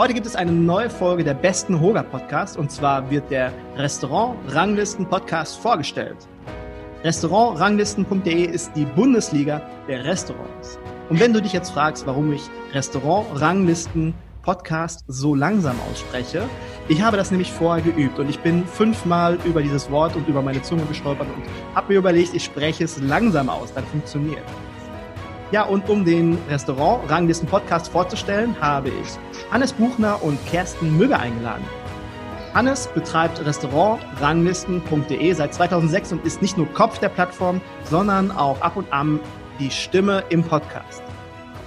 Heute gibt es eine neue Folge der besten Hoga Podcast und zwar wird der Restaurant Ranglisten Podcast vorgestellt. Restaurantranglisten.de ist die Bundesliga der Restaurants. Und wenn du dich jetzt fragst, warum ich Restaurant Ranglisten Podcast so langsam ausspreche, ich habe das nämlich vorher geübt und ich bin fünfmal über dieses Wort und über meine Zunge gestolpert und habe mir überlegt, ich spreche es langsam aus, dann funktioniert. Ja, und um den Restaurant-Ranglisten-Podcast vorzustellen, habe ich Hannes Buchner und Kersten Mügge eingeladen. Hannes betreibt restaurantranglisten.de seit 2006 und ist nicht nur Kopf der Plattform, sondern auch ab und an die Stimme im Podcast.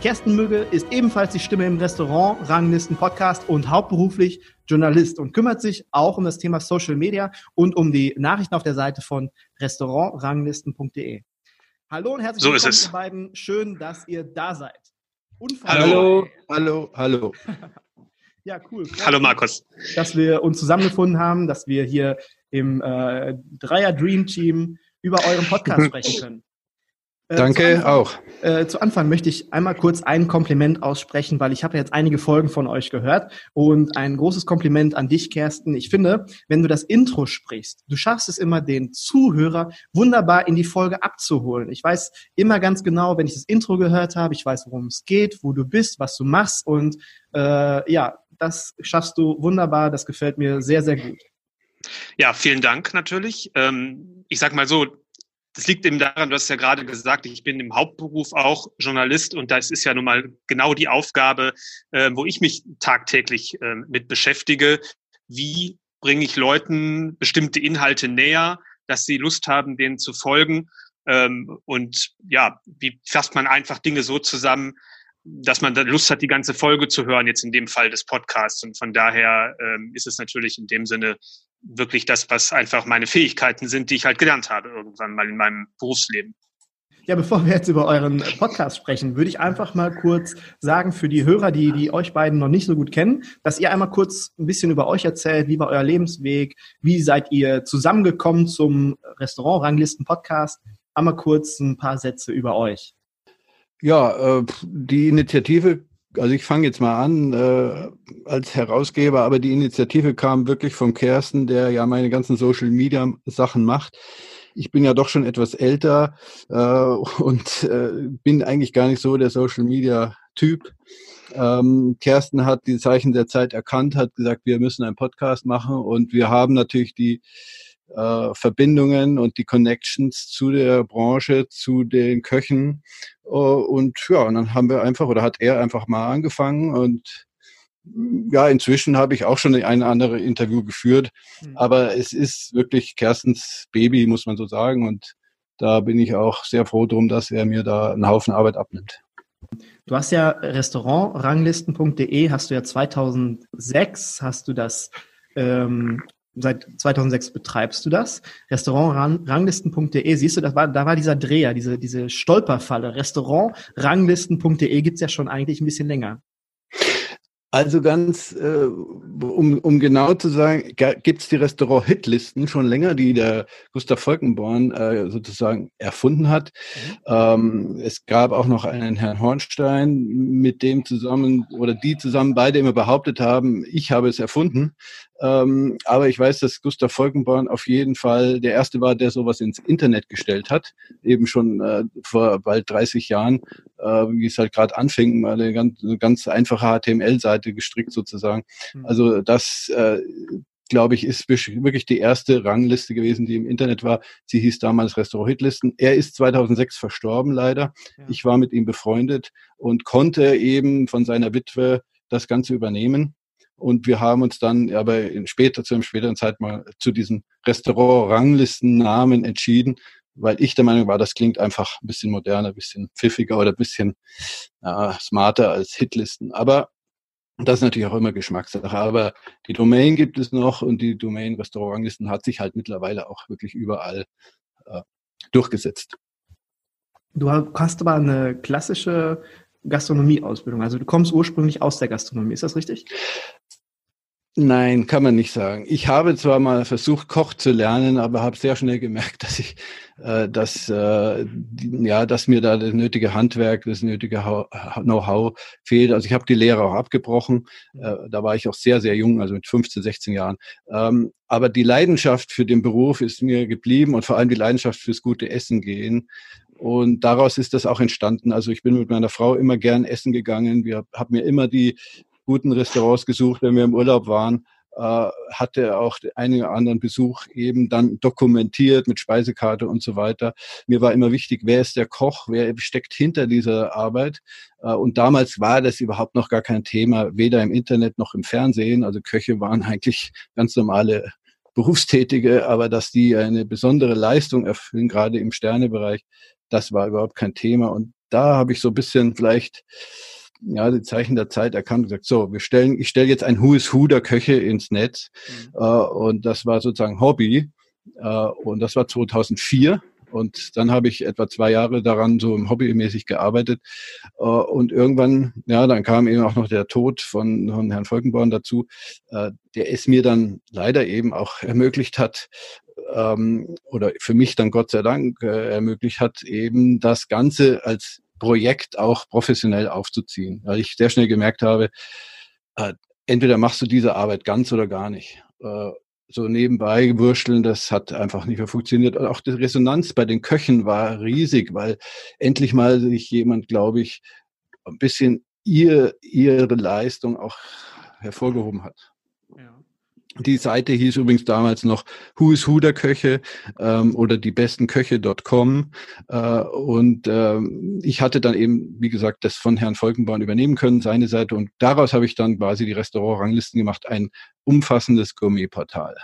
Kersten Mügge ist ebenfalls die Stimme im Restaurant-Ranglisten-Podcast und hauptberuflich Journalist und kümmert sich auch um das Thema Social Media und um die Nachrichten auf der Seite von restaurantranglisten.de. Hallo und herzlich so willkommen, ihr beiden. Schön, dass ihr da seid. Hallo, hallo, hallo. ja, cool. Hallo Markus. Dass wir uns zusammengefunden haben, dass wir hier im äh, Dreier Dream Team über euren Podcast sprechen können. Äh, Danke Anfang, auch. Äh, zu Anfang möchte ich einmal kurz ein Kompliment aussprechen, weil ich habe jetzt einige Folgen von euch gehört und ein großes Kompliment an dich, Kersten. Ich finde, wenn du das Intro sprichst, du schaffst es immer, den Zuhörer wunderbar in die Folge abzuholen. Ich weiß immer ganz genau, wenn ich das Intro gehört habe, ich weiß, worum es geht, wo du bist, was du machst und äh, ja, das schaffst du wunderbar. Das gefällt mir sehr, sehr gut. Ja, vielen Dank natürlich. Ähm, ich sag mal so, das liegt eben daran, du hast ja gerade gesagt, ich bin im Hauptberuf auch Journalist und das ist ja nun mal genau die Aufgabe, äh, wo ich mich tagtäglich äh, mit beschäftige. Wie bringe ich Leuten bestimmte Inhalte näher, dass sie Lust haben, denen zu folgen? Ähm, und ja, wie fasst man einfach Dinge so zusammen, dass man da Lust hat, die ganze Folge zu hören, jetzt in dem Fall des Podcasts. Und von daher ähm, ist es natürlich in dem Sinne wirklich das, was einfach meine Fähigkeiten sind, die ich halt gelernt habe irgendwann mal in meinem Berufsleben. Ja, bevor wir jetzt über euren Podcast sprechen, würde ich einfach mal kurz sagen für die Hörer, die, die euch beiden noch nicht so gut kennen, dass ihr einmal kurz ein bisschen über euch erzählt, wie war euer Lebensweg, wie seid ihr zusammengekommen zum Restaurant Ranglisten Podcast. Einmal kurz ein paar Sätze über euch. Ja, äh, die Initiative, also ich fange jetzt mal an äh, als Herausgeber, aber die Initiative kam wirklich von Kersten, der ja meine ganzen Social Media Sachen macht. Ich bin ja doch schon etwas älter äh, und äh, bin eigentlich gar nicht so der Social Media Typ. Ähm, Kersten hat die Zeichen der Zeit erkannt, hat gesagt, wir müssen einen Podcast machen und wir haben natürlich die äh, Verbindungen und die Connections zu der Branche, zu den Köchen. Uh, und ja, und dann haben wir einfach, oder hat er einfach mal angefangen und ja, inzwischen habe ich auch schon ein andere Interview geführt, mhm. aber es ist wirklich Kerstens Baby, muss man so sagen. Und da bin ich auch sehr froh drum, dass er mir da einen Haufen Arbeit abnimmt. Du hast ja Restaurantranglisten.de, hast du ja 2006, hast du das ähm, seit 2006 betreibst du das. Restaurantranglisten.de, siehst du, das war, da war dieser Dreher, diese, diese Stolperfalle. Restaurantranglisten.de gibt's ja schon eigentlich ein bisschen länger. Also ganz, äh, um, um genau zu sagen, gibt's die Restaurant-Hitlisten schon länger, die der Gustav Volkenborn äh, sozusagen erfunden hat. Mhm. Ähm, es gab auch noch einen Herrn Hornstein, mit dem zusammen oder die zusammen beide immer behauptet haben, ich habe es erfunden. Ähm, aber ich weiß, dass Gustav Volkenborn auf jeden Fall der erste war, der sowas ins Internet gestellt hat, eben schon äh, vor bald 30 Jahren, äh, wie es halt gerade anfing, mal eine ganz, eine ganz einfache HTML-Seite gestrickt sozusagen. Mhm. Also das, äh, glaube ich, ist wirklich die erste Rangliste gewesen, die im Internet war. Sie hieß damals Restaurant Hitlisten. Er ist 2006 verstorben, leider. Ja. Ich war mit ihm befreundet und konnte eben von seiner Witwe das Ganze übernehmen. Und wir haben uns dann aber in später, zu einem späteren Zeit mal zu diesen Restaurant-Ranglistennamen entschieden, weil ich der Meinung war, das klingt einfach ein bisschen moderner, ein bisschen pfiffiger oder ein bisschen äh, smarter als Hitlisten. Aber das ist natürlich auch immer Geschmackssache. Aber die Domain gibt es noch und die Domain Restaurantlisten hat sich halt mittlerweile auch wirklich überall äh, durchgesetzt. Du hast aber eine klassische Gastronomieausbildung. Also du kommst ursprünglich aus der Gastronomie, ist das richtig? Nein, kann man nicht sagen. Ich habe zwar mal versucht, Koch zu lernen, aber habe sehr schnell gemerkt, dass ich, äh, dass, äh, ja, dass mir da das nötige Handwerk, das nötige Know-how fehlt. Also ich habe die Lehre auch abgebrochen. Äh, da war ich auch sehr, sehr jung, also mit 15, 16 Jahren. Ähm, aber die Leidenschaft für den Beruf ist mir geblieben und vor allem die Leidenschaft fürs gute Essen gehen. Und daraus ist das auch entstanden. Also ich bin mit meiner Frau immer gern essen gegangen. Wir haben mir immer die guten Restaurants gesucht, wenn wir im Urlaub waren, äh, hatte auch einen anderen Besuch eben dann dokumentiert mit Speisekarte und so weiter. Mir war immer wichtig, wer ist der Koch, wer steckt hinter dieser Arbeit. Äh, und damals war das überhaupt noch gar kein Thema, weder im Internet noch im Fernsehen. Also Köche waren eigentlich ganz normale Berufstätige, aber dass die eine besondere Leistung erfüllen, gerade im Sternebereich, das war überhaupt kein Thema. Und da habe ich so ein bisschen vielleicht ja, die Zeichen der Zeit erkannt und gesagt, so, wir stellen, ich stelle jetzt ein Who is Who der Köche ins Netz. Mhm. Äh, und das war sozusagen Hobby. Äh, und das war 2004. Und dann habe ich etwa zwei Jahre daran so hobbymäßig gearbeitet. Äh, und irgendwann, ja, dann kam eben auch noch der Tod von, von Herrn Volkenborn dazu, der es mir dann leider eben auch ermöglicht hat, ähm, oder für mich dann Gott sei Dank ermöglicht hat, eben das Ganze als Projekt auch professionell aufzuziehen, weil ich sehr schnell gemerkt habe, äh, entweder machst du diese Arbeit ganz oder gar nicht. Äh, so nebenbei wursteln, das hat einfach nicht mehr funktioniert. Und auch die Resonanz bei den Köchen war riesig, weil endlich mal sich jemand, glaube ich, ein bisschen ihr, ihre Leistung auch hervorgehoben hat. Die Seite hieß übrigens damals noch Who is Who der Köche ähm, oder die besten Köche.com. Äh, und ähm, ich hatte dann eben, wie gesagt, das von Herrn Volkenborn übernehmen können, seine Seite. Und daraus habe ich dann quasi die Restaurantranglisten gemacht, ein umfassendes Gourmetportal.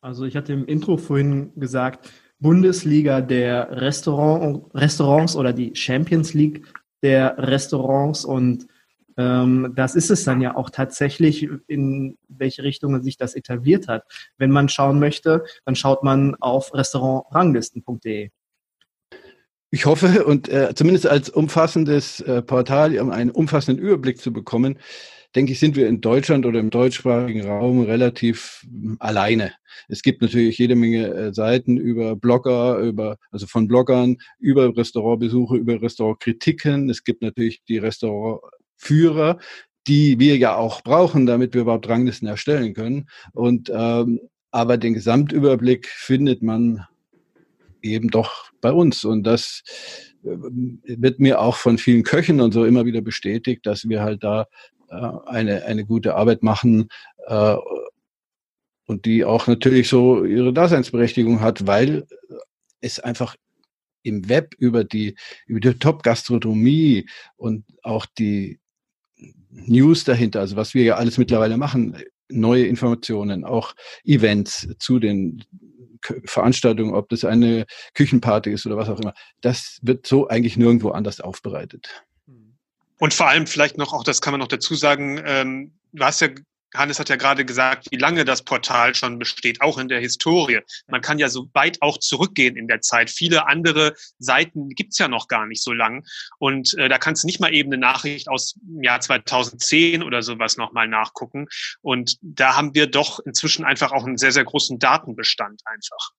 Also ich hatte im Intro vorhin gesagt, Bundesliga der Restaurant, Restaurants oder die Champions League der Restaurants und das ist es dann ja auch tatsächlich, in welche Richtung sich das etabliert hat. Wenn man schauen möchte, dann schaut man auf restaurantranglisten.de. Ich hoffe, und äh, zumindest als umfassendes äh, Portal, um einen umfassenden Überblick zu bekommen, denke ich, sind wir in Deutschland oder im deutschsprachigen Raum relativ hm, alleine. Es gibt natürlich jede Menge äh, Seiten über Blogger, über, also von Bloggern, über Restaurantbesuche, über Restaurantkritiken. Es gibt natürlich die Restaurant Führer, die wir ja auch brauchen, damit wir überhaupt Ranglisten erstellen können. Und ähm, aber den Gesamtüberblick findet man eben doch bei uns. Und das äh, wird mir auch von vielen Köchen und so immer wieder bestätigt, dass wir halt da äh, eine, eine gute Arbeit machen äh, und die auch natürlich so ihre Daseinsberechtigung hat, weil es einfach im Web über die, über die Top-Gastronomie und auch die News dahinter, also was wir ja alles mittlerweile machen, neue Informationen, auch Events zu den Veranstaltungen, ob das eine Küchenparty ist oder was auch immer. Das wird so eigentlich nirgendwo anders aufbereitet. Und vor allem vielleicht noch, auch das kann man noch dazu sagen, ähm, du hast ja Hannes hat ja gerade gesagt, wie lange das Portal schon besteht, auch in der Historie. Man kann ja so weit auch zurückgehen in der Zeit. Viele andere Seiten gibt's ja noch gar nicht so lang. Und äh, da kannst du nicht mal eben eine Nachricht aus dem Jahr 2010 oder sowas nochmal nachgucken. Und da haben wir doch inzwischen einfach auch einen sehr, sehr großen Datenbestand einfach.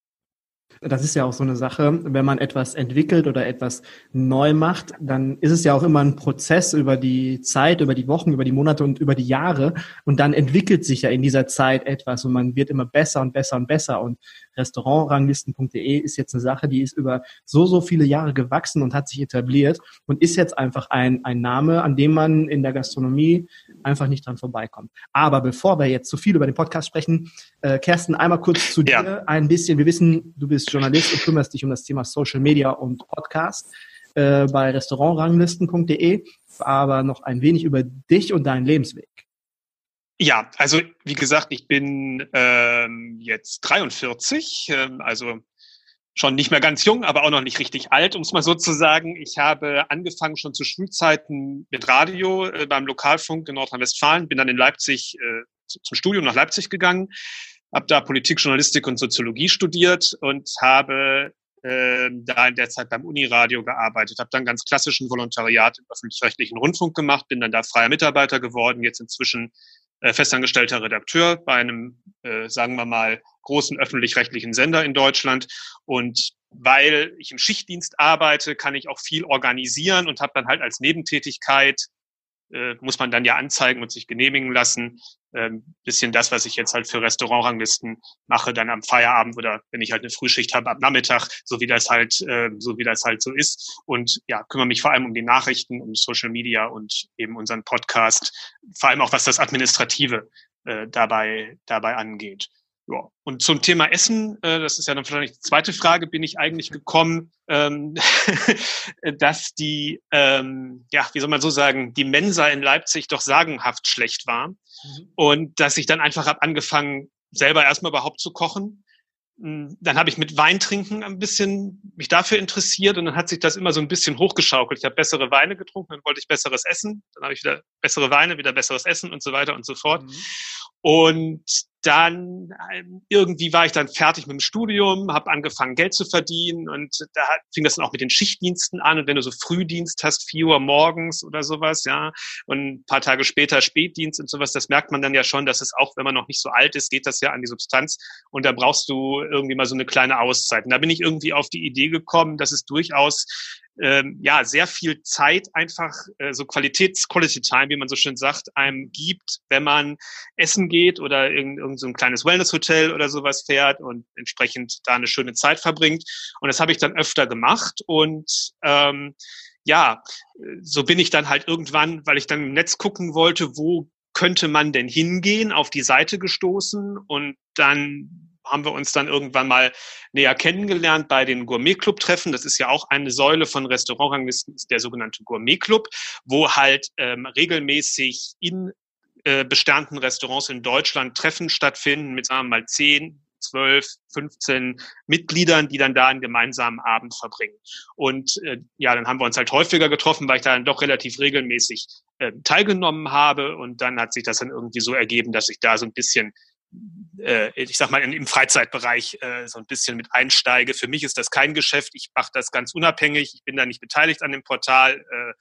Das ist ja auch so eine Sache, wenn man etwas entwickelt oder etwas neu macht, dann ist es ja auch immer ein Prozess über die Zeit, über die Wochen, über die Monate und über die Jahre. Und dann entwickelt sich ja in dieser Zeit etwas und man wird immer besser und besser und besser. Und Restaurantranglisten.de ist jetzt eine Sache, die ist über so, so viele Jahre gewachsen und hat sich etabliert und ist jetzt einfach ein, ein Name, an dem man in der Gastronomie einfach nicht dran vorbeikommen. Aber bevor wir jetzt zu viel über den Podcast sprechen, äh, Kersten, einmal kurz zu ja. dir ein bisschen. Wir wissen, du bist Journalist und kümmerst dich um das Thema Social Media und Podcast äh, bei restaurantranglisten.de, aber noch ein wenig über dich und deinen Lebensweg. Ja, also wie gesagt, ich bin ähm, jetzt 43, ähm, also schon nicht mehr ganz jung, aber auch noch nicht richtig alt, um es mal so zu sagen. Ich habe angefangen schon zu Schulzeiten mit Radio äh, beim Lokalfunk in Nordrhein-Westfalen, bin dann in Leipzig äh, zum Studium nach Leipzig gegangen, habe da Politik, Journalistik und Soziologie studiert und habe äh, da in der Zeit beim Uniradio gearbeitet, habe dann ganz klassischen Volontariat im öffentlich-rechtlichen Rundfunk gemacht, bin dann da freier Mitarbeiter geworden, jetzt inzwischen äh, festangestellter Redakteur bei einem, äh, sagen wir mal, großen öffentlich-rechtlichen Sender in Deutschland. Und weil ich im Schichtdienst arbeite, kann ich auch viel organisieren und habe dann halt als Nebentätigkeit äh, muss man dann ja anzeigen und sich genehmigen lassen. Ähm, bisschen das, was ich jetzt halt für Restaurantranglisten mache, dann am Feierabend oder wenn ich halt eine Frühschicht habe am Nachmittag, so wie das halt, äh, so wie das halt so ist. Und ja, kümmere mich vor allem um die Nachrichten, um Social Media und eben unseren Podcast, vor allem auch was das Administrative äh, dabei, dabei angeht. Ja. Und zum Thema Essen, äh, das ist ja dann vielleicht die zweite Frage, bin ich eigentlich gekommen, ähm, dass die, ähm, ja, wie soll man so sagen, die Mensa in Leipzig doch sagenhaft schlecht war. Mhm. Und dass ich dann einfach habe angefangen, selber erstmal überhaupt zu kochen. Hm, dann habe ich mit Weintrinken ein bisschen mich dafür interessiert und dann hat sich das immer so ein bisschen hochgeschaukelt. Ich habe bessere Weine getrunken, dann wollte ich besseres Essen, dann habe ich wieder bessere Weine, wieder besseres Essen und so weiter und so fort. Mhm. Und dann ähm, irgendwie war ich dann fertig mit dem Studium, habe angefangen Geld zu verdienen und da fing das dann auch mit den Schichtdiensten an und wenn du so Frühdienst hast, vier Uhr morgens oder sowas, ja, und ein paar Tage später Spätdienst und sowas, das merkt man dann ja schon, dass es auch, wenn man noch nicht so alt ist, geht das ja an die Substanz und da brauchst du irgendwie mal so eine kleine Auszeit. Und da bin ich irgendwie auf die Idee gekommen, dass es durchaus ähm, ja sehr viel Zeit einfach äh, so Qualitäts-Quality Time, wie man so schön sagt, einem gibt, wenn man essen geht oder irgend, irgend so ein kleines Wellness-Hotel oder sowas fährt und entsprechend da eine schöne Zeit verbringt. Und das habe ich dann öfter gemacht und ähm, ja, so bin ich dann halt irgendwann, weil ich dann im Netz gucken wollte, wo könnte man denn hingehen, auf die Seite gestoßen und dann haben wir uns dann irgendwann mal näher kennengelernt bei den Gourmet-Club-Treffen. Das ist ja auch eine Säule von Restaurantranglisten, der sogenannte Gourmet-Club, wo halt ähm, regelmäßig in äh, besternten Restaurants in Deutschland Treffen stattfinden mit, sagen wir mal, zehn, 12, 15 Mitgliedern, die dann da einen gemeinsamen Abend verbringen. Und äh, ja, dann haben wir uns halt häufiger getroffen, weil ich da dann doch relativ regelmäßig äh, teilgenommen habe. Und dann hat sich das dann irgendwie so ergeben, dass ich da so ein bisschen ich sag mal, im Freizeitbereich äh, so ein bisschen mit einsteige. Für mich ist das kein Geschäft. Ich mache das ganz unabhängig. Ich bin da nicht beteiligt an dem Portal. Äh,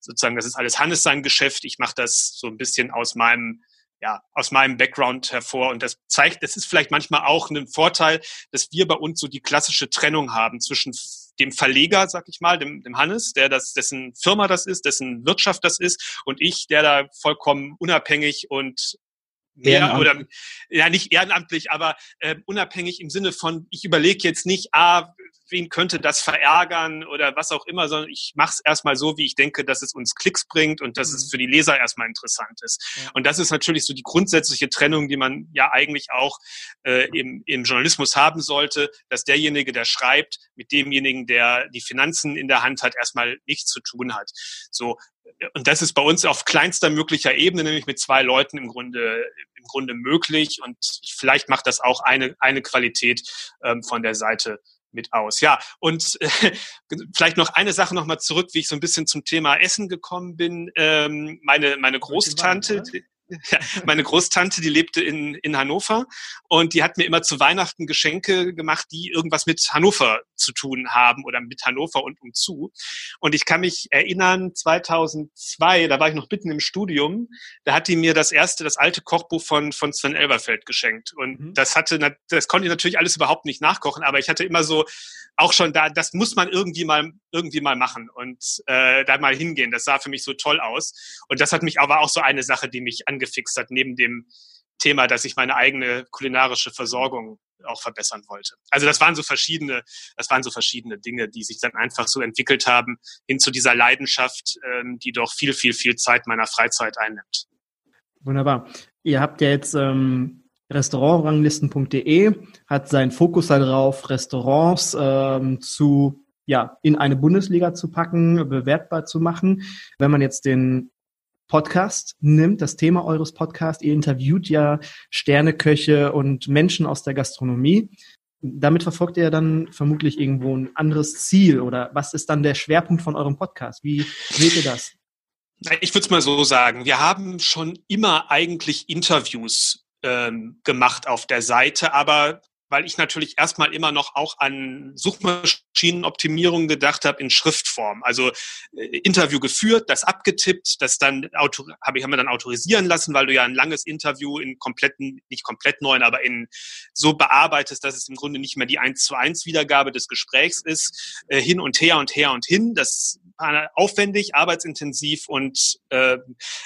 sozusagen, das ist alles Hannes sein Geschäft. Ich mache das so ein bisschen aus meinem ja, aus meinem Background hervor. Und das zeigt, das ist vielleicht manchmal auch ein Vorteil, dass wir bei uns so die klassische Trennung haben zwischen dem Verleger, sag ich mal, dem, dem Hannes, der das, dessen Firma das ist, dessen Wirtschaft das ist, und ich, der da vollkommen unabhängig und mehr oder ja nicht ehrenamtlich, aber äh, unabhängig im Sinne von, ich überlege jetzt nicht, ah, wen könnte das verärgern oder was auch immer, sondern ich mache es erstmal so, wie ich denke, dass es uns Klicks bringt und dass mhm. es für die Leser erstmal interessant ist. Ja. Und das ist natürlich so die grundsätzliche Trennung, die man ja eigentlich auch äh, im, im Journalismus haben sollte, dass derjenige, der schreibt, mit demjenigen, der die Finanzen in der Hand hat, erstmal nichts zu tun hat. So, und das ist bei uns auf kleinster möglicher Ebene, nämlich mit zwei Leuten im Grunde, im Grunde möglich. Und vielleicht macht das auch eine, eine Qualität ähm, von der Seite mit aus. Ja, und äh, vielleicht noch eine Sache nochmal zurück, wie ich so ein bisschen zum Thema Essen gekommen bin. Ähm, meine, meine Großtante, ja, meine Großtante, die lebte in, in Hannover und die hat mir immer zu Weihnachten Geschenke gemacht, die irgendwas mit Hannover zu tun haben oder mit Hannover und umzu. Und ich kann mich erinnern, 2002, da war ich noch mitten im Studium, da hat die mir das erste, das alte Kochbuch von, von Sven Elberfeld geschenkt. Und mhm. das hatte, das konnte ich natürlich alles überhaupt nicht nachkochen, aber ich hatte immer so auch schon da, das muss man irgendwie mal, irgendwie mal machen und äh, da mal hingehen. Das sah für mich so toll aus. Und das hat mich aber auch so eine Sache, die mich angefixt hat, neben dem Thema, dass ich meine eigene kulinarische Versorgung auch verbessern wollte. Also das waren so verschiedene, das waren so verschiedene Dinge, die sich dann einfach so entwickelt haben hin zu dieser Leidenschaft, ähm, die doch viel, viel, viel Zeit meiner Freizeit einnimmt. Wunderbar. Ihr habt ja jetzt ähm, Restaurantranglisten.de hat seinen Fokus darauf, Restaurants ähm, zu ja in eine Bundesliga zu packen, bewertbar zu machen. Wenn man jetzt den Podcast nimmt, das Thema eures Podcasts, ihr interviewt ja Sterneköche und Menschen aus der Gastronomie. Damit verfolgt ihr dann vermutlich irgendwo ein anderes Ziel oder was ist dann der Schwerpunkt von eurem Podcast? Wie seht ihr das? Ich würde es mal so sagen, wir haben schon immer eigentlich Interviews ähm, gemacht auf der Seite, aber weil ich natürlich erstmal immer noch auch an Suchmaschinenoptimierung gedacht habe in Schriftform. Also äh, Interview geführt, das abgetippt, das dann habe ich haben wir dann autorisieren lassen, weil du ja ein langes Interview in kompletten, nicht komplett neuen, aber in so bearbeitest, dass es im Grunde nicht mehr die eins zu eins Wiedergabe des Gesprächs ist, äh, hin und her und her und hin. Das war aufwendig, arbeitsintensiv und äh,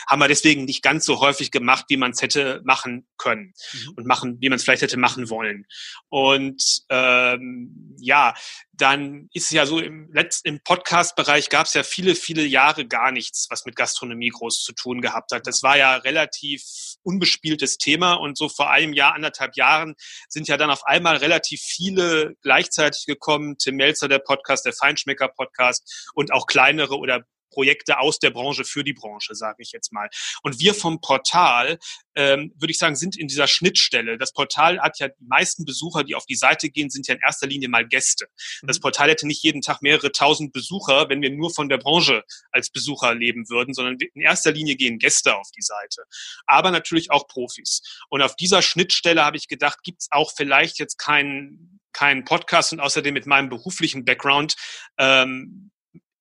haben wir deswegen nicht ganz so häufig gemacht, wie man es hätte machen können mhm. und machen, wie man es vielleicht hätte machen wollen. Und ähm, ja, dann ist ja so im letzten im Podcast-Bereich gab es ja viele, viele Jahre gar nichts, was mit Gastronomie groß zu tun gehabt hat. Das war ja relativ unbespieltes Thema und so vor einem Jahr, anderthalb Jahren sind ja dann auf einmal relativ viele gleichzeitig gekommen. Tim Melzer, der Podcast, der Feinschmecker-Podcast und auch kleinere oder Projekte aus der Branche für die Branche, sage ich jetzt mal. Und wir vom Portal, ähm, würde ich sagen, sind in dieser Schnittstelle. Das Portal hat ja die meisten Besucher, die auf die Seite gehen, sind ja in erster Linie mal Gäste. Mhm. Das Portal hätte nicht jeden Tag mehrere tausend Besucher, wenn wir nur von der Branche als Besucher leben würden, sondern in erster Linie gehen Gäste auf die Seite. Aber natürlich auch Profis. Und auf dieser Schnittstelle habe ich gedacht, gibt es auch vielleicht jetzt keinen keinen Podcast und außerdem mit meinem beruflichen Background ähm,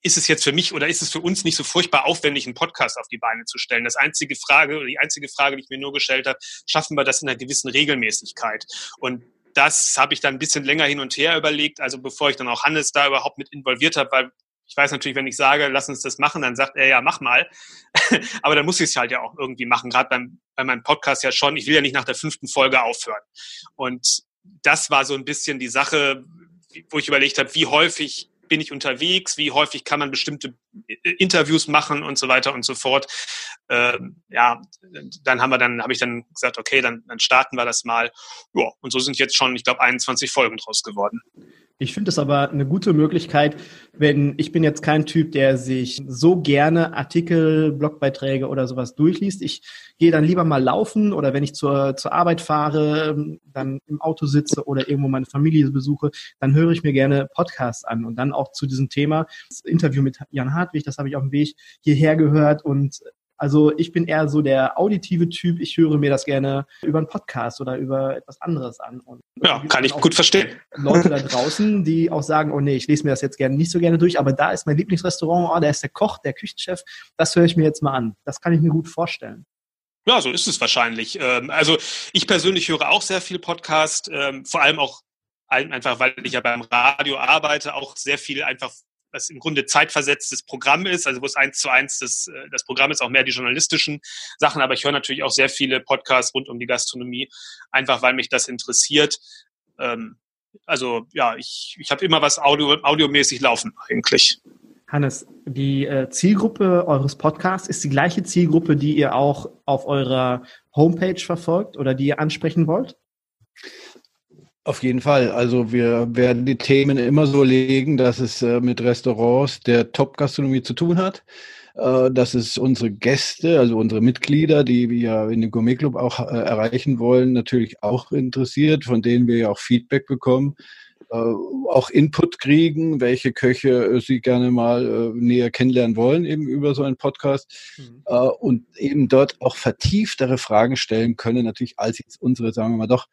ist es jetzt für mich oder ist es für uns nicht so furchtbar aufwendig, einen Podcast auf die Beine zu stellen? Das einzige Frage oder die einzige Frage, die ich mir nur gestellt habe, schaffen wir das in einer gewissen Regelmäßigkeit? Und das habe ich dann ein bisschen länger hin und her überlegt, also bevor ich dann auch Hannes da überhaupt mit involviert habe, weil ich weiß natürlich, wenn ich sage, lass uns das machen, dann sagt er ja, mach mal. Aber dann muss ich es halt ja auch irgendwie machen, gerade beim, bei meinem Podcast ja schon. Ich will ja nicht nach der fünften Folge aufhören. Und das war so ein bisschen die Sache, wo ich überlegt habe, wie häufig bin ich unterwegs, wie häufig kann man bestimmte Interviews machen und so weiter und so fort. Ähm, ja, dann haben wir dann, habe ich dann gesagt, okay, dann, dann starten wir das mal. Ja, und so sind jetzt schon, ich glaube, 21 Folgen draus geworden. Ich finde es aber eine gute Möglichkeit, wenn ich bin jetzt kein Typ, der sich so gerne Artikel, Blogbeiträge oder sowas durchliest. Ich gehe dann lieber mal laufen oder wenn ich zur, zur Arbeit fahre, dann im Auto sitze oder irgendwo meine Familie besuche, dann höre ich mir gerne Podcasts an und dann auch zu diesem Thema. Das Interview mit Jan Hartwig, das habe ich auf dem Weg hierher gehört und also ich bin eher so der auditive Typ. Ich höre mir das gerne über einen Podcast oder über etwas anderes an. Und ja, kann ich gut verstehen. Leute da draußen, die auch sagen, oh nee, ich lese mir das jetzt gerne nicht so gerne durch, aber da ist mein Lieblingsrestaurant, oh, da ist der Koch, der Küchenchef. Das höre ich mir jetzt mal an. Das kann ich mir gut vorstellen. Ja, so ist es wahrscheinlich. Ähm, also ich persönlich höre auch sehr viel Podcast, ähm, vor allem auch einfach, weil ich ja beim Radio arbeite, auch sehr viel einfach was im Grunde zeitversetztes Programm ist, also wo es eins zu eins das, äh, das Programm ist, auch mehr die journalistischen Sachen, aber ich höre natürlich auch sehr viele Podcasts rund um die Gastronomie, einfach weil mich das interessiert. Ähm, also ja, ich, ich habe immer was Audio, audiomäßig laufen eigentlich. Hannes, die äh, Zielgruppe eures Podcasts ist die gleiche Zielgruppe, die ihr auch auf eurer Homepage verfolgt oder die ihr ansprechen wollt? Auf jeden Fall. Also wir werden die Themen immer so legen, dass es äh, mit Restaurants der Top-Gastronomie zu tun hat. Äh, dass es unsere Gäste, also unsere Mitglieder, die wir in dem Gourmet Club auch äh, erreichen wollen, natürlich auch interessiert, von denen wir ja auch Feedback bekommen, auch Input kriegen, welche Köche sie gerne mal näher kennenlernen wollen, eben über so einen Podcast mhm. und eben dort auch vertieftere Fragen stellen können, natürlich als jetzt unsere, sagen wir mal doch,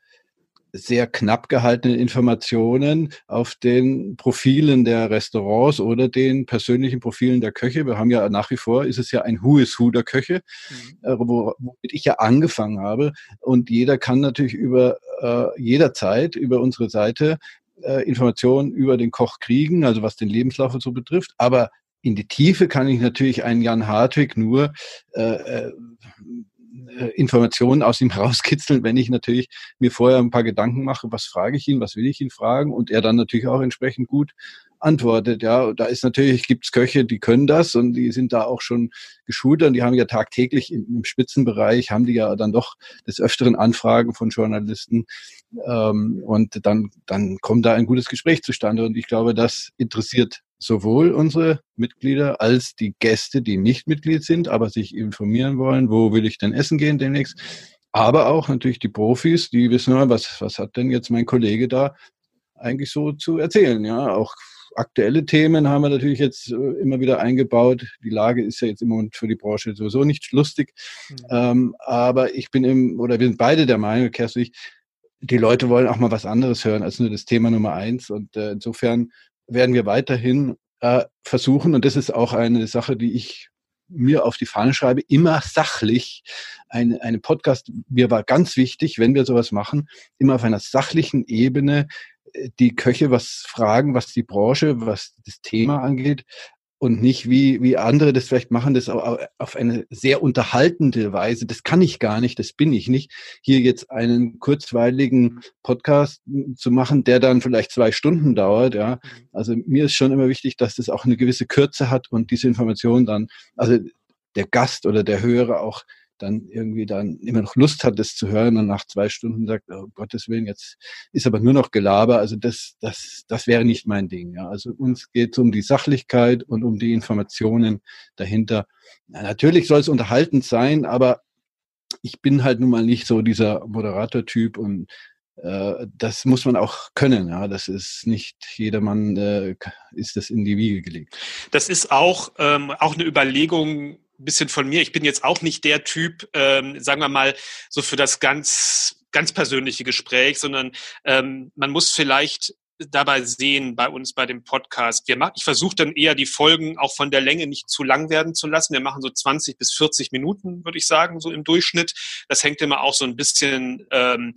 sehr knapp gehaltenen Informationen auf den Profilen der Restaurants oder den persönlichen Profilen der Köche. Wir haben ja nach wie vor, ist es ja ein Who is Who der Köche, mhm. Äh, wo, womit ich ja angefangen habe. Und jeder kann natürlich über äh, jederzeit über unsere Seite äh, Informationen über den Koch kriegen, also was den Lebenslauf und so betrifft. Aber in die Tiefe kann ich natürlich einen Jan Hartwig nur äh äh, Informationen aus ihm herauskitzeln, wenn ich natürlich mir vorher ein paar Gedanken mache, was frage ich ihn, was will ich ihn fragen und er dann natürlich auch entsprechend gut antwortet. Ja, da ist natürlich, gibt's Köche, die können das und die sind da auch schon geschult und die haben ja tagtäglich im, im Spitzenbereich, haben die ja dann doch des Öfteren Anfragen von Journalisten ähm, und dann, dann kommt da ein gutes Gespräch zustande und ich glaube, das interessiert sowohl unsere Mitglieder als die Gäste, die nicht Mitglied sind, aber sich informieren wollen, wo will ich denn essen gehen demnächst. Aber auch natürlich die Profis, die wissen, was, was hat denn jetzt mein Kollege da eigentlich so zu erzählen. Ja, auch aktuelle Themen haben wir natürlich jetzt äh, immer wieder eingebaut. Die Lage ist ja jetzt im Moment für die Branche sowieso nicht lustig. Mhm. Ähm, aber ich bin im, oder wir sind beide der Meinung, Kerstin, die Leute wollen auch mal was anderes hören als nur das Thema Nummer eins. Und äh, insofern werden wir weiterhin äh, versuchen, und das ist auch eine Sache, die ich mir auf die Fahne schreibe, immer sachlich eine, eine Podcast, mir war ganz wichtig, wenn wir sowas machen, immer auf einer sachlichen Ebene die Köche was fragen, was die Branche, was das Thema angeht und nicht wie, wie andere das vielleicht machen, das auf eine sehr unterhaltende Weise. Das kann ich gar nicht, das bin ich nicht. Hier jetzt einen kurzweiligen Podcast zu machen, der dann vielleicht zwei Stunden dauert, ja. Mhm. Also mir ist schon immer wichtig, dass das auch eine gewisse Kürze hat und diese Information dann, also der Gast oder der Hörer auch dann irgendwie dann immer noch Lust hat, das zu hören und nach zwei Stunden sagt, oh Gottes Willen, jetzt ist aber nur noch Gelaber. Also das, das, das wäre nicht mein Ding. Ja. Also uns geht es um die Sachlichkeit und um die Informationen dahinter. Na, natürlich soll es unterhaltend sein, aber ich bin halt nun mal nicht so dieser Moderator-Typ und äh, das muss man auch können. Ja, das ist nicht jedermann äh, ist das in die Wiege gelegt. Das ist auch ähm, auch eine Überlegung bisschen von mir. Ich bin jetzt auch nicht der Typ, ähm, sagen wir mal, so für das ganz, ganz persönliche Gespräch, sondern ähm, man muss vielleicht dabei sehen bei uns bei dem Podcast. Wir machen, ich versuche dann eher die Folgen auch von der Länge nicht zu lang werden zu lassen. Wir machen so 20 bis 40 Minuten, würde ich sagen, so im Durchschnitt. Das hängt immer auch so ein bisschen ähm,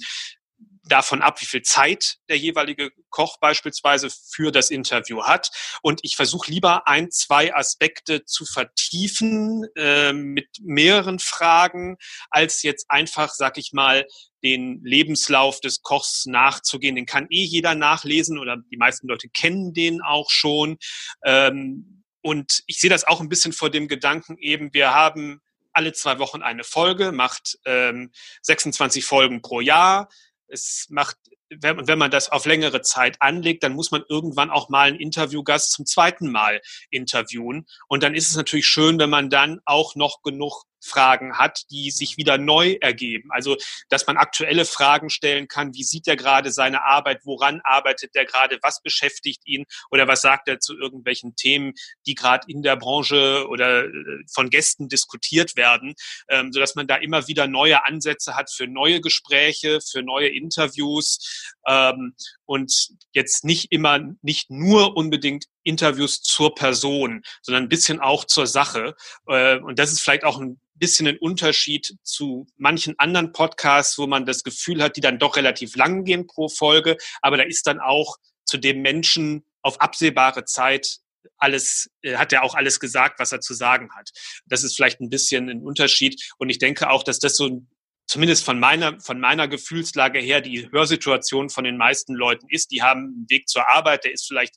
davon ab, wie viel Zeit der jeweilige Koch beispielsweise für das Interview hat. Und ich versuche lieber ein, zwei Aspekte zu vertiefen äh, mit mehreren Fragen, als jetzt einfach, sag ich mal, den Lebenslauf des Kochs nachzugehen. Den kann eh jeder nachlesen oder die meisten Leute kennen den auch schon. Ähm, und ich sehe das auch ein bisschen vor dem Gedanken eben, wir haben alle zwei Wochen eine Folge, macht ähm, 26 Folgen pro Jahr es macht, wenn, wenn man das auf längere Zeit anlegt, dann muss man irgendwann auch mal einen Interviewgast zum zweiten Mal interviewen. Und dann ist es natürlich schön, wenn man dann auch noch genug Fragen hat, die sich wieder neu ergeben. Also, dass man aktuelle Fragen stellen kann. Wie sieht er gerade seine Arbeit? Woran arbeitet er gerade? Was beschäftigt ihn? Oder was sagt er zu irgendwelchen Themen, die gerade in der Branche oder äh, von Gästen diskutiert werden, ähm, sodass man da immer wieder neue Ansätze hat für neue Gespräche, für neue Interviews ähm, und jetzt nicht immer, nicht nur unbedingt Interviews zur Person, sondern ein bisschen auch zur Sache. Äh, und das ist vielleicht auch ein bisschen ein Unterschied zu manchen anderen Podcasts, wo man das Gefühl hat, die dann doch relativ lang gehen pro Folge, aber da ist dann auch zu dem Menschen auf absehbare Zeit alles, äh, hat er auch alles gesagt, was er zu sagen hat. Das ist vielleicht ein bisschen ein Unterschied. Und ich denke auch, dass das so zumindest von meiner, von meiner Gefühlslage her die Hörsituation von den meisten Leuten ist. Die haben einen Weg zur Arbeit, der ist vielleicht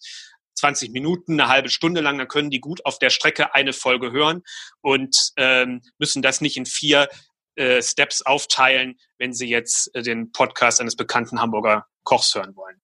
20 Minuten, eine halbe Stunde lang, dann können die gut auf der Strecke eine Folge hören und ähm, müssen das nicht in vier äh, Steps aufteilen, wenn sie jetzt äh, den Podcast eines bekannten Hamburger Kochs hören wollen.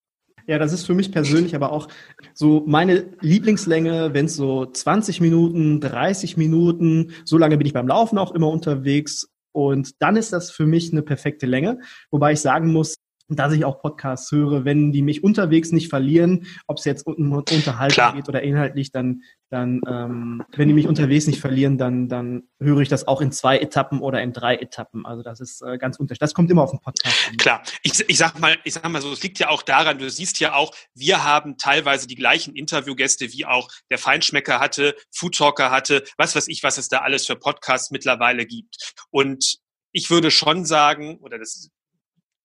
Ja, das ist für mich persönlich aber auch so meine Lieblingslänge, wenn es so 20 Minuten, 30 Minuten, so lange bin ich beim Laufen auch immer unterwegs. Und dann ist das für mich eine perfekte Länge. Wobei ich sagen muss, dass ich auch Podcasts höre, wenn die mich unterwegs nicht verlieren, ob es jetzt um Unterhaltung Klar. geht oder inhaltlich, dann, dann ähm, wenn die mich unterwegs nicht verlieren, dann, dann höre ich das auch in zwei Etappen oder in drei Etappen. Also das ist äh, ganz unterschiedlich. Das kommt immer auf den Podcast an. Klar, ich, ich sag mal, ich sag mal so, es liegt ja auch daran, du siehst ja auch, wir haben teilweise die gleichen Interviewgäste, wie auch der Feinschmecker hatte, Foodtalker hatte, was weiß ich, was es da alles für Podcasts mittlerweile gibt. Und ich würde schon sagen, oder das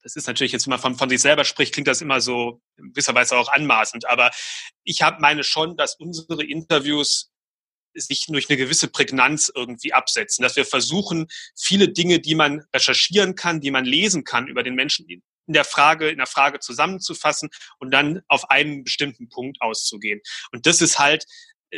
das ist natürlich jetzt, man von, von sich selber spricht, klingt das immer so in gewisser Weise auch anmaßend. Aber ich habe meine schon, dass unsere Interviews sich durch eine gewisse Prägnanz irgendwie absetzen, dass wir versuchen, viele Dinge, die man recherchieren kann, die man lesen kann über den Menschen, in der Frage, in der Frage zusammenzufassen und dann auf einen bestimmten Punkt auszugehen. Und das ist halt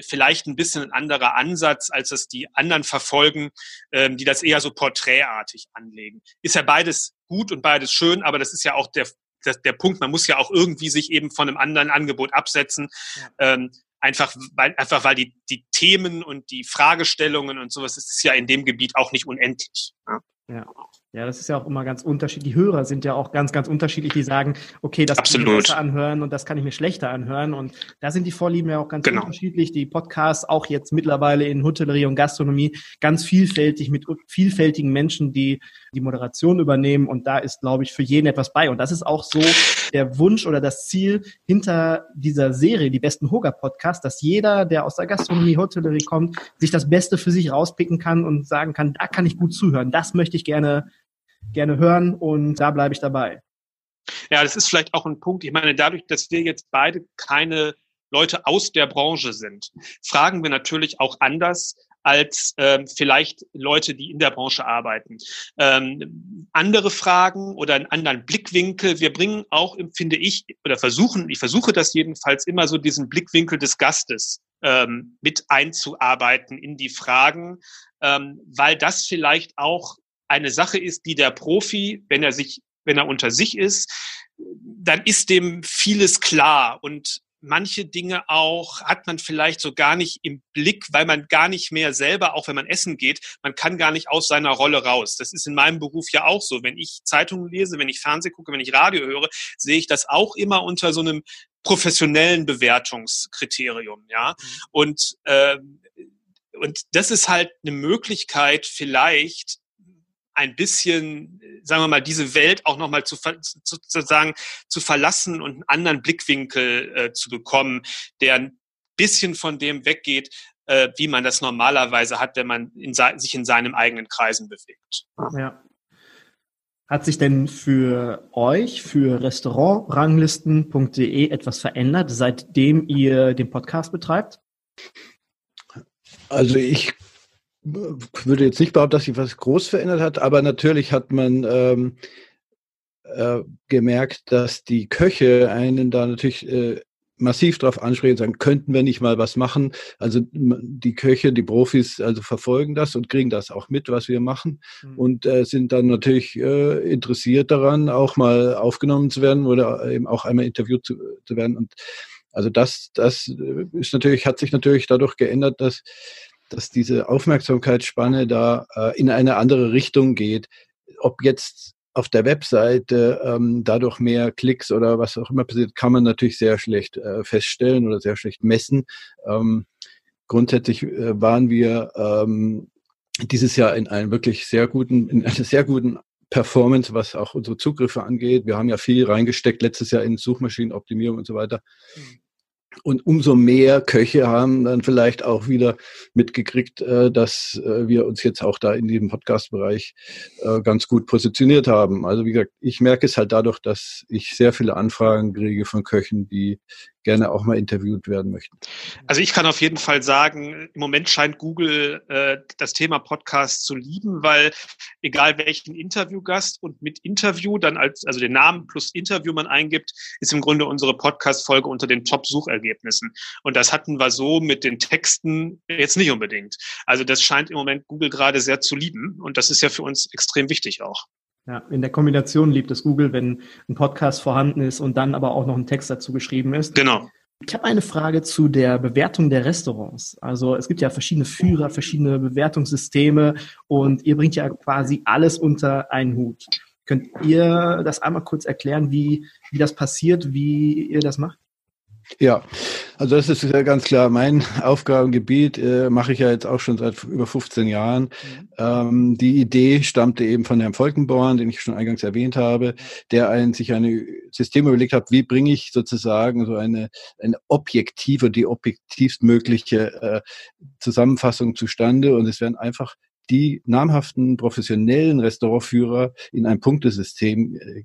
vielleicht ein bisschen ein anderer Ansatz, als es die anderen verfolgen, ähm, die das eher so porträtartig anlegen. Ist ja beides gut und beides schön, aber das ist ja auch der, der, der Punkt, man muss ja auch irgendwie sich eben von einem anderen Angebot absetzen. Ja. Ähm, einfach weil, einfach weil die, die Themen und die Fragestellungen und sowas ist ja in dem Gebiet auch nicht unendlich. Ja. ja. Ja, das ist ja auch immer ganz unterschiedlich. Die Hörer sind ja auch ganz, ganz unterschiedlich, die sagen, okay, das Absolut. kann ich mir besser anhören und das kann ich mir schlechter anhören. Und da sind die Vorlieben ja auch ganz genau. unterschiedlich. Die Podcasts auch jetzt mittlerweile in Hotellerie und Gastronomie ganz vielfältig mit vielfältigen Menschen, die die Moderation übernehmen. Und da ist, glaube ich, für jeden etwas bei. Und das ist auch so der Wunsch oder das Ziel hinter dieser Serie, die besten Hoga-Podcasts, dass jeder, der aus der Gastronomie, Hotellerie kommt, sich das Beste für sich rauspicken kann und sagen kann, da kann ich gut zuhören. Das möchte ich gerne gerne hören und da bleibe ich dabei. Ja, das ist vielleicht auch ein Punkt. Ich meine, dadurch, dass wir jetzt beide keine Leute aus der Branche sind, fragen wir natürlich auch anders als ähm, vielleicht Leute, die in der Branche arbeiten. Ähm, andere Fragen oder einen anderen Blickwinkel. Wir bringen auch, finde ich, oder versuchen, ich versuche das jedenfalls immer so diesen Blickwinkel des Gastes ähm, mit einzuarbeiten in die Fragen, ähm, weil das vielleicht auch eine Sache ist, die der Profi, wenn er sich, wenn er unter sich ist, dann ist dem vieles klar und manche Dinge auch hat man vielleicht so gar nicht im Blick, weil man gar nicht mehr selber, auch wenn man essen geht, man kann gar nicht aus seiner Rolle raus. Das ist in meinem Beruf ja auch so. Wenn ich Zeitungen lese, wenn ich Fernsehen gucke, wenn ich Radio höre, sehe ich das auch immer unter so einem professionellen Bewertungskriterium, ja. Mhm. Und äh, und das ist halt eine Möglichkeit, vielleicht ein bisschen, sagen wir mal, diese Welt auch nochmal zu, sozusagen zu verlassen und einen anderen Blickwinkel äh, zu bekommen, der ein bisschen von dem weggeht, äh, wie man das normalerweise hat, wenn man in, sich in seinem eigenen Kreisen bewegt. Ja. Hat sich denn für euch, für Restaurantranglisten.de etwas verändert, seitdem ihr den Podcast betreibt? Also ich würde jetzt nicht behaupten, dass sich was groß verändert hat, aber natürlich hat man ähm, äh, gemerkt, dass die Köche einen da natürlich äh, massiv darauf ansprechen, sagen, könnten wir nicht mal was machen. Also die Köche, die Profis, also verfolgen das und kriegen das auch mit, was wir machen mhm. und äh, sind dann natürlich äh, interessiert daran, auch mal aufgenommen zu werden oder eben auch einmal interviewt zu, zu werden. Und also das, das ist natürlich, hat sich natürlich dadurch geändert, dass dass diese Aufmerksamkeitsspanne da äh, in eine andere Richtung geht. Ob jetzt auf der Webseite ähm, dadurch mehr Klicks oder was auch immer passiert, kann man natürlich sehr schlecht äh, feststellen oder sehr schlecht messen. Ähm, grundsätzlich äh, waren wir ähm, dieses Jahr in einem wirklich sehr guten, in einer sehr guten Performance, was auch unsere Zugriffe angeht. Wir haben ja viel reingesteckt letztes Jahr in Suchmaschinenoptimierung und so weiter. Mhm. Und umso mehr Köche haben dann vielleicht auch wieder mitgekriegt, äh, dass äh, wir uns jetzt auch da in diesem Podcast-Bereich äh, ganz gut positioniert haben. Also wie gesagt, ich merke es halt dadurch, dass ich sehr viele Anfragen kriege von Köchen, die gerne auch mal interviewt werden möchten. Also ich kann auf jeden Fall sagen, im Moment scheint Google das Thema Podcast zu lieben, weil egal welchen Interviewgast und mit Interview dann als, also den Namen plus Interview man eingibt, ist im Grunde unsere Podcast-Folge unter den Top-Suchergebnissen. Und das hatten wir so mit den Texten jetzt nicht unbedingt. Also das scheint im Moment Google gerade sehr zu lieben und das ist ja für uns extrem wichtig auch. Ja, in der Kombination liebt es Google, wenn ein Podcast vorhanden ist und dann aber auch noch ein Text dazu geschrieben ist. Genau. Ich habe eine Frage zu der Bewertung der Restaurants. Also es gibt ja verschiedene Führer, verschiedene Bewertungssysteme und ihr bringt ja quasi alles unter einen Hut. Könnt ihr das einmal kurz erklären, wie, wie das passiert, wie ihr das macht? Ja, also das ist ja ganz klar mein Aufgabengebiet, äh, mache ich ja jetzt auch schon seit über 15 Jahren. Mhm. Ähm, die Idee stammte eben von Herrn Volkenborn, den ich schon eingangs erwähnt habe, der ein, sich ein System überlegt hat, wie bringe ich sozusagen so eine, eine objektive, die objektivstmögliche äh, Zusammenfassung zustande. Und es werden einfach die namhaften professionellen Restaurantführer in ein Punktesystem äh,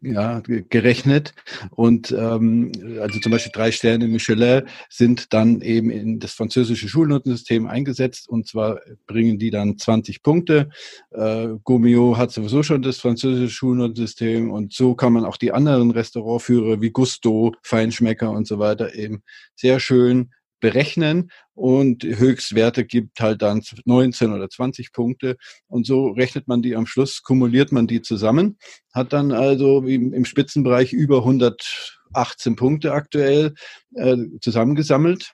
ja, gerechnet. Und ähm, also zum Beispiel drei Sterne Michelin sind dann eben in das französische Schulnotensystem eingesetzt und zwar bringen die dann 20 Punkte. Äh, Gomio hat sowieso schon das französische Schulnotensystem und so kann man auch die anderen Restaurantführer wie Gusto, Feinschmecker und so weiter eben sehr schön berechnen und Höchstwerte gibt halt dann 19 oder 20 Punkte und so rechnet man die am Schluss, kumuliert man die zusammen, hat dann also im Spitzenbereich über 118 Punkte aktuell äh, zusammengesammelt.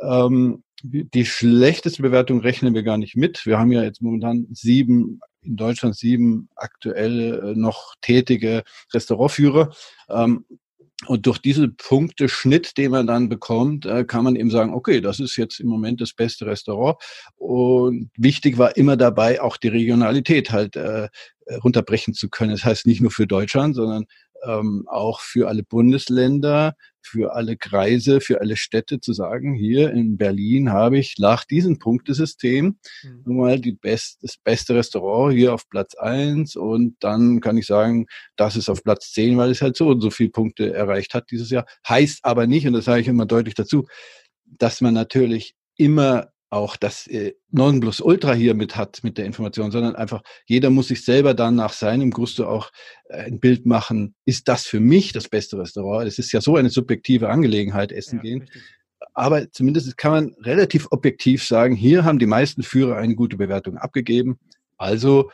Ähm, die schlechteste Bewertung rechnen wir gar nicht mit. Wir haben ja jetzt momentan sieben in Deutschland sieben aktuell äh, noch tätige Restaurantführer. Ähm, und durch diesen Punkteschnitt, den man dann bekommt, äh, kann man eben sagen, okay, das ist jetzt im Moment das beste Restaurant. Und wichtig war immer dabei, auch die Regionalität halt äh, runterbrechen zu können. Das heißt nicht nur für Deutschland, sondern ähm, auch für alle Bundesländer, für alle Kreise, für alle Städte zu sagen, hier in Berlin habe ich nach diesem Punktesystem mhm. nun mal die best, das beste Restaurant hier auf Platz eins und dann kann ich sagen, das ist auf Platz zehn, weil es halt so und so viele Punkte erreicht hat dieses Jahr. Heißt aber nicht, und das sage ich immer deutlich dazu, dass man natürlich immer auch das äh, Nonplusultra hier mit hat mit der Information, sondern einfach jeder muss sich selber dann nach seinem Gusto auch äh, ein Bild machen, ist das für mich das beste Restaurant? Es ist ja so eine subjektive Angelegenheit, essen ja, gehen. Richtig. Aber zumindest kann man relativ objektiv sagen, hier haben die meisten Führer eine gute Bewertung abgegeben. Also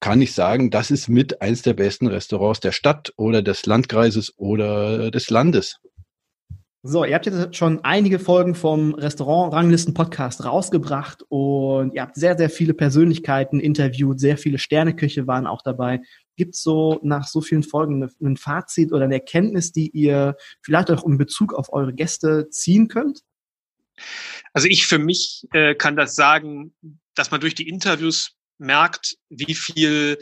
kann ich sagen, das ist mit eins der besten Restaurants der Stadt oder des Landkreises oder des Landes. So, ihr habt jetzt schon einige Folgen vom Restaurant-Ranglisten-Podcast rausgebracht und ihr habt sehr, sehr viele Persönlichkeiten interviewt, sehr viele Sterneköche waren auch dabei. Gibt es so nach so vielen Folgen ein Fazit oder eine Erkenntnis, die ihr vielleicht auch in Bezug auf eure Gäste ziehen könnt? Also ich für mich äh, kann das sagen, dass man durch die Interviews merkt, wie viel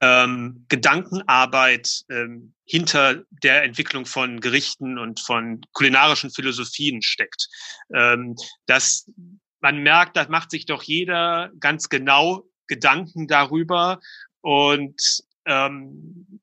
ähm, Gedankenarbeit ähm, hinter der Entwicklung von Gerichten und von kulinarischen Philosophien steckt. Ähm, dass man merkt, da macht sich doch jeder ganz genau Gedanken darüber und ähm,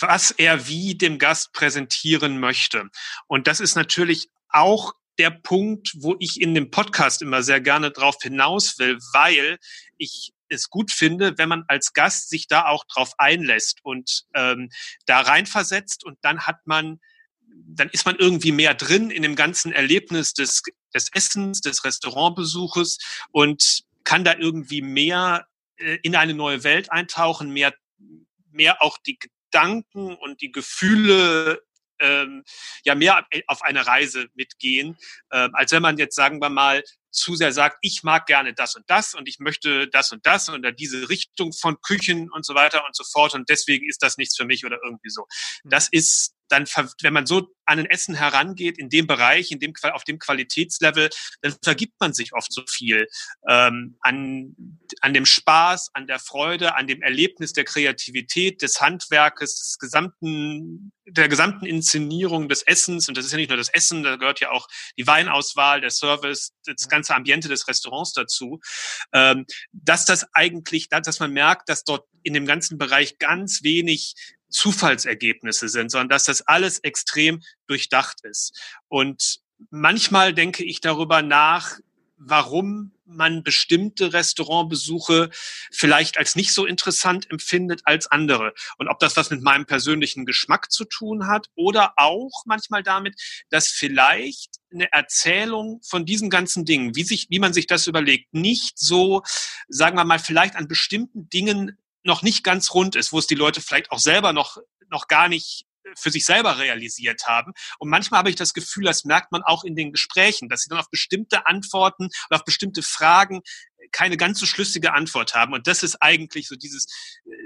was er wie dem Gast präsentieren möchte. Und das ist natürlich auch der Punkt, wo ich in dem Podcast immer sehr gerne drauf hinaus will, weil ich es gut finde, wenn man als Gast sich da auch drauf einlässt und ähm, da reinversetzt und dann hat man, dann ist man irgendwie mehr drin in dem ganzen Erlebnis des, des Essens, des Restaurantbesuches und kann da irgendwie mehr äh, in eine neue Welt eintauchen, mehr, mehr auch die Gedanken und die Gefühle ähm, ja mehr auf eine Reise mitgehen, äh, als wenn man jetzt sagen wir mal zu sehr sagt, ich mag gerne das und das und ich möchte das und das oder diese Richtung von Küchen und so weiter und so fort und deswegen ist das nichts für mich oder irgendwie so. Das ist dann, wenn man so an ein Essen herangeht, in dem Bereich, in dem, auf dem Qualitätslevel, dann vergibt man sich oft so viel ähm, an, an dem Spaß, an der Freude, an dem Erlebnis der Kreativität, des Handwerkes, des gesamten, der gesamten Inszenierung des Essens. Und das ist ja nicht nur das Essen, da gehört ja auch die Weinauswahl, der Service, das ganze Ambiente des Restaurants dazu. Ähm, dass das eigentlich, dass man merkt, dass dort in dem ganzen Bereich ganz wenig Zufallsergebnisse sind, sondern dass das alles extrem durchdacht ist. Und manchmal denke ich darüber nach, warum man bestimmte Restaurantbesuche vielleicht als nicht so interessant empfindet als andere. Und ob das was mit meinem persönlichen Geschmack zu tun hat oder auch manchmal damit, dass vielleicht eine Erzählung von diesen ganzen Dingen, wie sich, wie man sich das überlegt, nicht so, sagen wir mal, vielleicht an bestimmten Dingen noch nicht ganz rund ist, wo es die Leute vielleicht auch selber noch, noch gar nicht für sich selber realisiert haben. Und manchmal habe ich das Gefühl, das merkt man auch in den Gesprächen, dass sie dann auf bestimmte Antworten und auf bestimmte Fragen keine ganz so schlüssige Antwort haben. Und das ist eigentlich so dieses,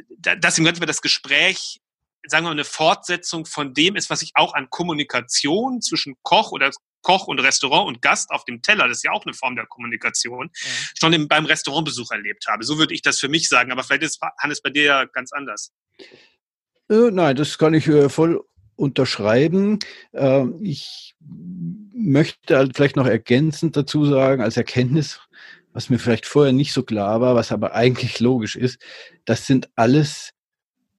deswegen könnten wir das Gespräch sagen wir mal, eine Fortsetzung von dem ist, was ich auch an Kommunikation zwischen Koch oder Koch und Restaurant und Gast auf dem Teller, das ist ja auch eine Form der Kommunikation, ja. schon im, beim Restaurantbesuch erlebt habe. So würde ich das für mich sagen, aber vielleicht ist Hannes bei dir ja ganz anders. Äh, nein, das kann ich äh, voll unterschreiben. Äh, ich möchte halt vielleicht noch ergänzend dazu sagen, als Erkenntnis, was mir vielleicht vorher nicht so klar war, was aber eigentlich logisch ist, das sind alles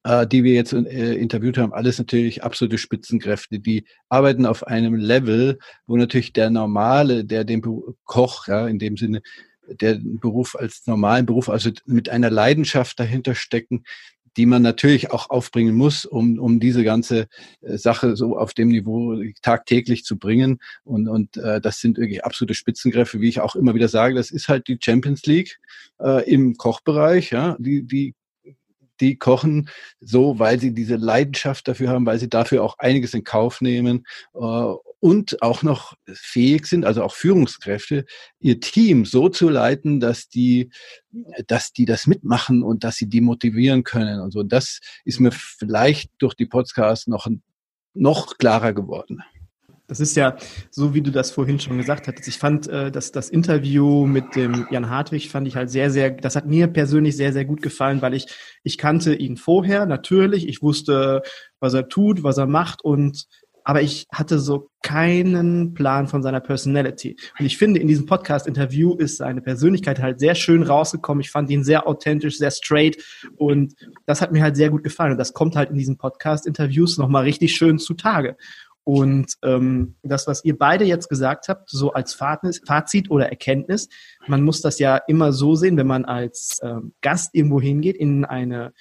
äh, die wir jetzt interviewt haben, alles natürlich absolute Spitzenkräfte, die arbeiten auf einem Level, wo natürlich der normale, der den Koch, ja, in dem Sinne, der Beruf als normalen Beruf, also mit einer Leidenschaft dahinter stecken, die man natürlich auch aufbringen muss, um, um diese ganze äh, Sache so auf dem Niveau tagtäglich zu bringen. Und, und äh, das sind wirklich absolute Spitzenkräfte, wie ich auch immer wieder sage. Das ist halt die Champions League äh, im Kochbereich. Ja, die, die die kochen so, weil sie diese Leidenschaft dafür haben, weil sie dafür auch einiges in Kauf nehmen äh, und auch noch fähig sind, also auch Führungskräfte, ihr Team so zu leiten, dass die, dass die das mitmachen und dass sie die motivieren können und so. Das ist mir vielleicht durch die Podcasts noch, noch klarer geworden. Das ist ja so, wie du das vorhin schon gesagt hattest. Ich fand, äh, dass das Interview mit dem Jan Hartwig fand ich halt sehr, sehr, das hat mir persönlich sehr, sehr gut gefallen, weil ich, ich kannte ihn vorher, natürlich. Ich wusste, was er tut, was er macht und aber ich hatte so keinen Plan von seiner Personality. Und ich finde, in diesem Podcast-Interview ist seine Persönlichkeit halt sehr schön rausgekommen. Ich fand ihn sehr authentisch, sehr straight und das hat mir halt sehr gut gefallen. Und das kommt halt in diesen Podcast-Interviews nochmal richtig schön zutage. Und ähm, das, was ihr beide jetzt gesagt habt, so als Fazit oder Erkenntnis, man muss das ja immer so sehen, wenn man als ähm, Gast irgendwo hingeht in eine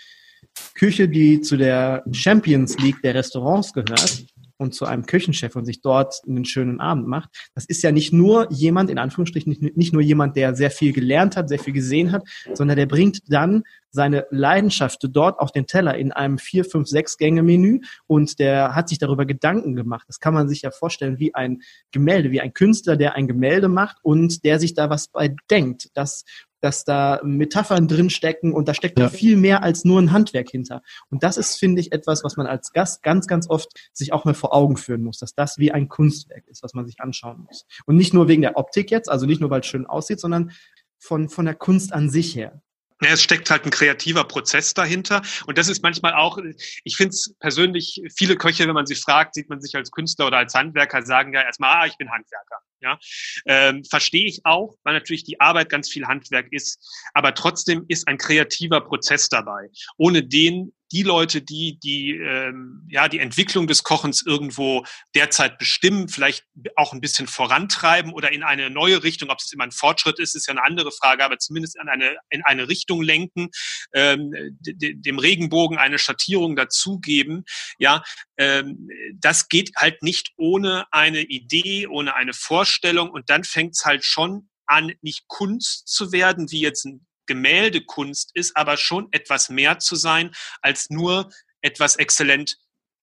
Küche, die zu der Champions League der Restaurants gehört, und zu einem Küchenchef und sich dort einen schönen Abend macht. Das ist ja nicht nur jemand, in Anführungsstrichen, nicht, nicht nur jemand, der sehr viel gelernt hat, sehr viel gesehen hat, sondern der bringt dann seine Leidenschaft dort auf den Teller in einem vier, fünf, sechs Gänge Menü und der hat sich darüber Gedanken gemacht. Das kann man sich ja vorstellen wie ein Gemälde, wie ein Künstler, der ein Gemälde macht und der sich da was bei denkt. Das dass da Metaphern drinstecken und da steckt ja. viel mehr als nur ein Handwerk hinter. Und das ist, finde ich, etwas, was man als Gast ganz, ganz oft sich auch mal vor Augen führen muss, dass das wie ein Kunstwerk ist, was man sich anschauen muss. Und nicht nur wegen der Optik jetzt, also nicht nur, weil es schön aussieht, sondern von, von der Kunst an sich her. Ja, es steckt halt ein kreativer Prozess dahinter. Und das ist manchmal auch, ich finde es persönlich, viele Köche, wenn man sie fragt, sieht man sich als Künstler oder als Handwerker, sagen ja erstmal, ah, ich bin Handwerker. Ja, ähm, verstehe ich auch, weil natürlich die Arbeit ganz viel Handwerk ist. Aber trotzdem ist ein kreativer Prozess dabei. Ohne den die Leute, die die ähm, ja die Entwicklung des Kochens irgendwo derzeit bestimmen, vielleicht auch ein bisschen vorantreiben oder in eine neue Richtung, ob es immer ein Fortschritt ist, ist ja eine andere Frage, aber zumindest in eine in eine Richtung lenken, ähm, dem Regenbogen eine Schattierung dazugeben. Ja, ähm, das geht halt nicht ohne eine Idee, ohne eine Vorstellung und dann fängt es halt schon an, nicht Kunst zu werden, wie jetzt ein Gemäldekunst ist, aber schon etwas mehr zu sein, als nur etwas exzellent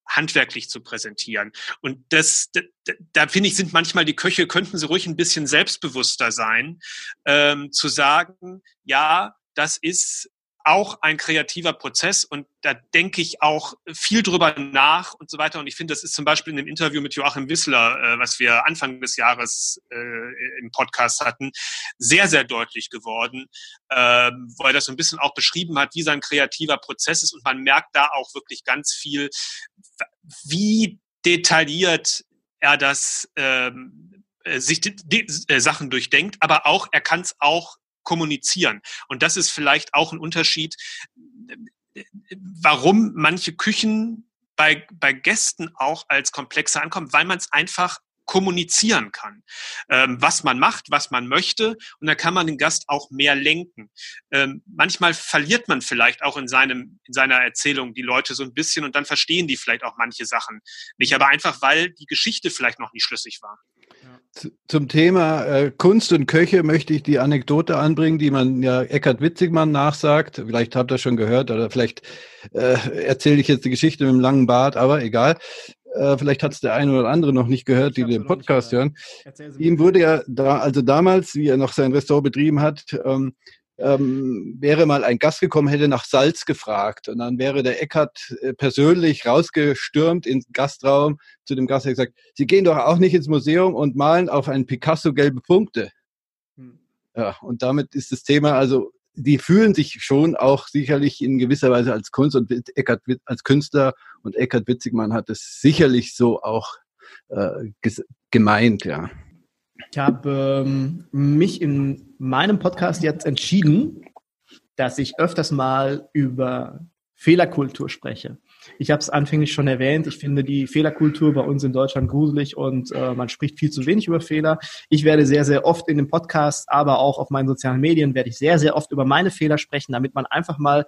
handwerklich zu präsentieren. Und das, da, da finde ich, sind manchmal die Köche, könnten sie ruhig ein bisschen selbstbewusster sein, ähm, zu sagen, ja, das ist auch ein kreativer Prozess und da denke ich auch viel drüber nach und so weiter. Und ich finde, das ist zum Beispiel in dem Interview mit Joachim Wissler, äh, was wir Anfang des Jahres äh, im Podcast hatten, sehr, sehr deutlich geworden, äh, weil er das so ein bisschen auch beschrieben hat, wie sein kreativer Prozess ist. Und man merkt da auch wirklich ganz viel, wie detailliert er das ähm, äh, sich die, die äh, Sachen durchdenkt, aber auch er kann es auch kommunizieren. Und das ist vielleicht auch ein Unterschied, warum manche Küchen bei, bei Gästen auch als komplexer ankommen, weil man es einfach kommunizieren kann, ähm, was man macht, was man möchte. Und da kann man den Gast auch mehr lenken. Ähm, manchmal verliert man vielleicht auch in, seinem, in seiner Erzählung die Leute so ein bisschen und dann verstehen die vielleicht auch manche Sachen nicht, aber einfach, weil die Geschichte vielleicht noch nicht schlüssig war. Zum Thema äh, Kunst und Köche möchte ich die Anekdote anbringen, die man ja Eckhard Witzigmann nachsagt. Vielleicht habt ihr schon gehört oder vielleicht äh, erzähle ich jetzt die Geschichte mit dem langen Bart, aber egal. Äh, vielleicht hat es der eine oder andere noch nicht gehört, die den Podcast hören. Ihm wurde ja da, also damals, wie er noch sein Restaurant betrieben hat, ähm, ähm, wäre mal ein Gast gekommen, hätte nach Salz gefragt. Und dann wäre der Eckert äh, persönlich rausgestürmt ins Gastraum zu dem Gast und gesagt, Sie gehen doch auch nicht ins Museum und malen auf einen Picasso gelbe Punkte. Hm. Ja, und damit ist das Thema, also die fühlen sich schon auch sicherlich in gewisser Weise als Kunst und Eckert als Künstler und Eckert Witzigmann hat es sicherlich so auch äh, gemeint, ja. Ich habe ähm, mich in meinem Podcast jetzt entschieden, dass ich öfters mal über Fehlerkultur spreche. Ich habe es anfänglich schon erwähnt. Ich finde die Fehlerkultur bei uns in Deutschland gruselig und äh, man spricht viel zu wenig über Fehler. Ich werde sehr, sehr oft in dem Podcast, aber auch auf meinen sozialen Medien werde ich sehr, sehr oft über meine Fehler sprechen, damit man einfach mal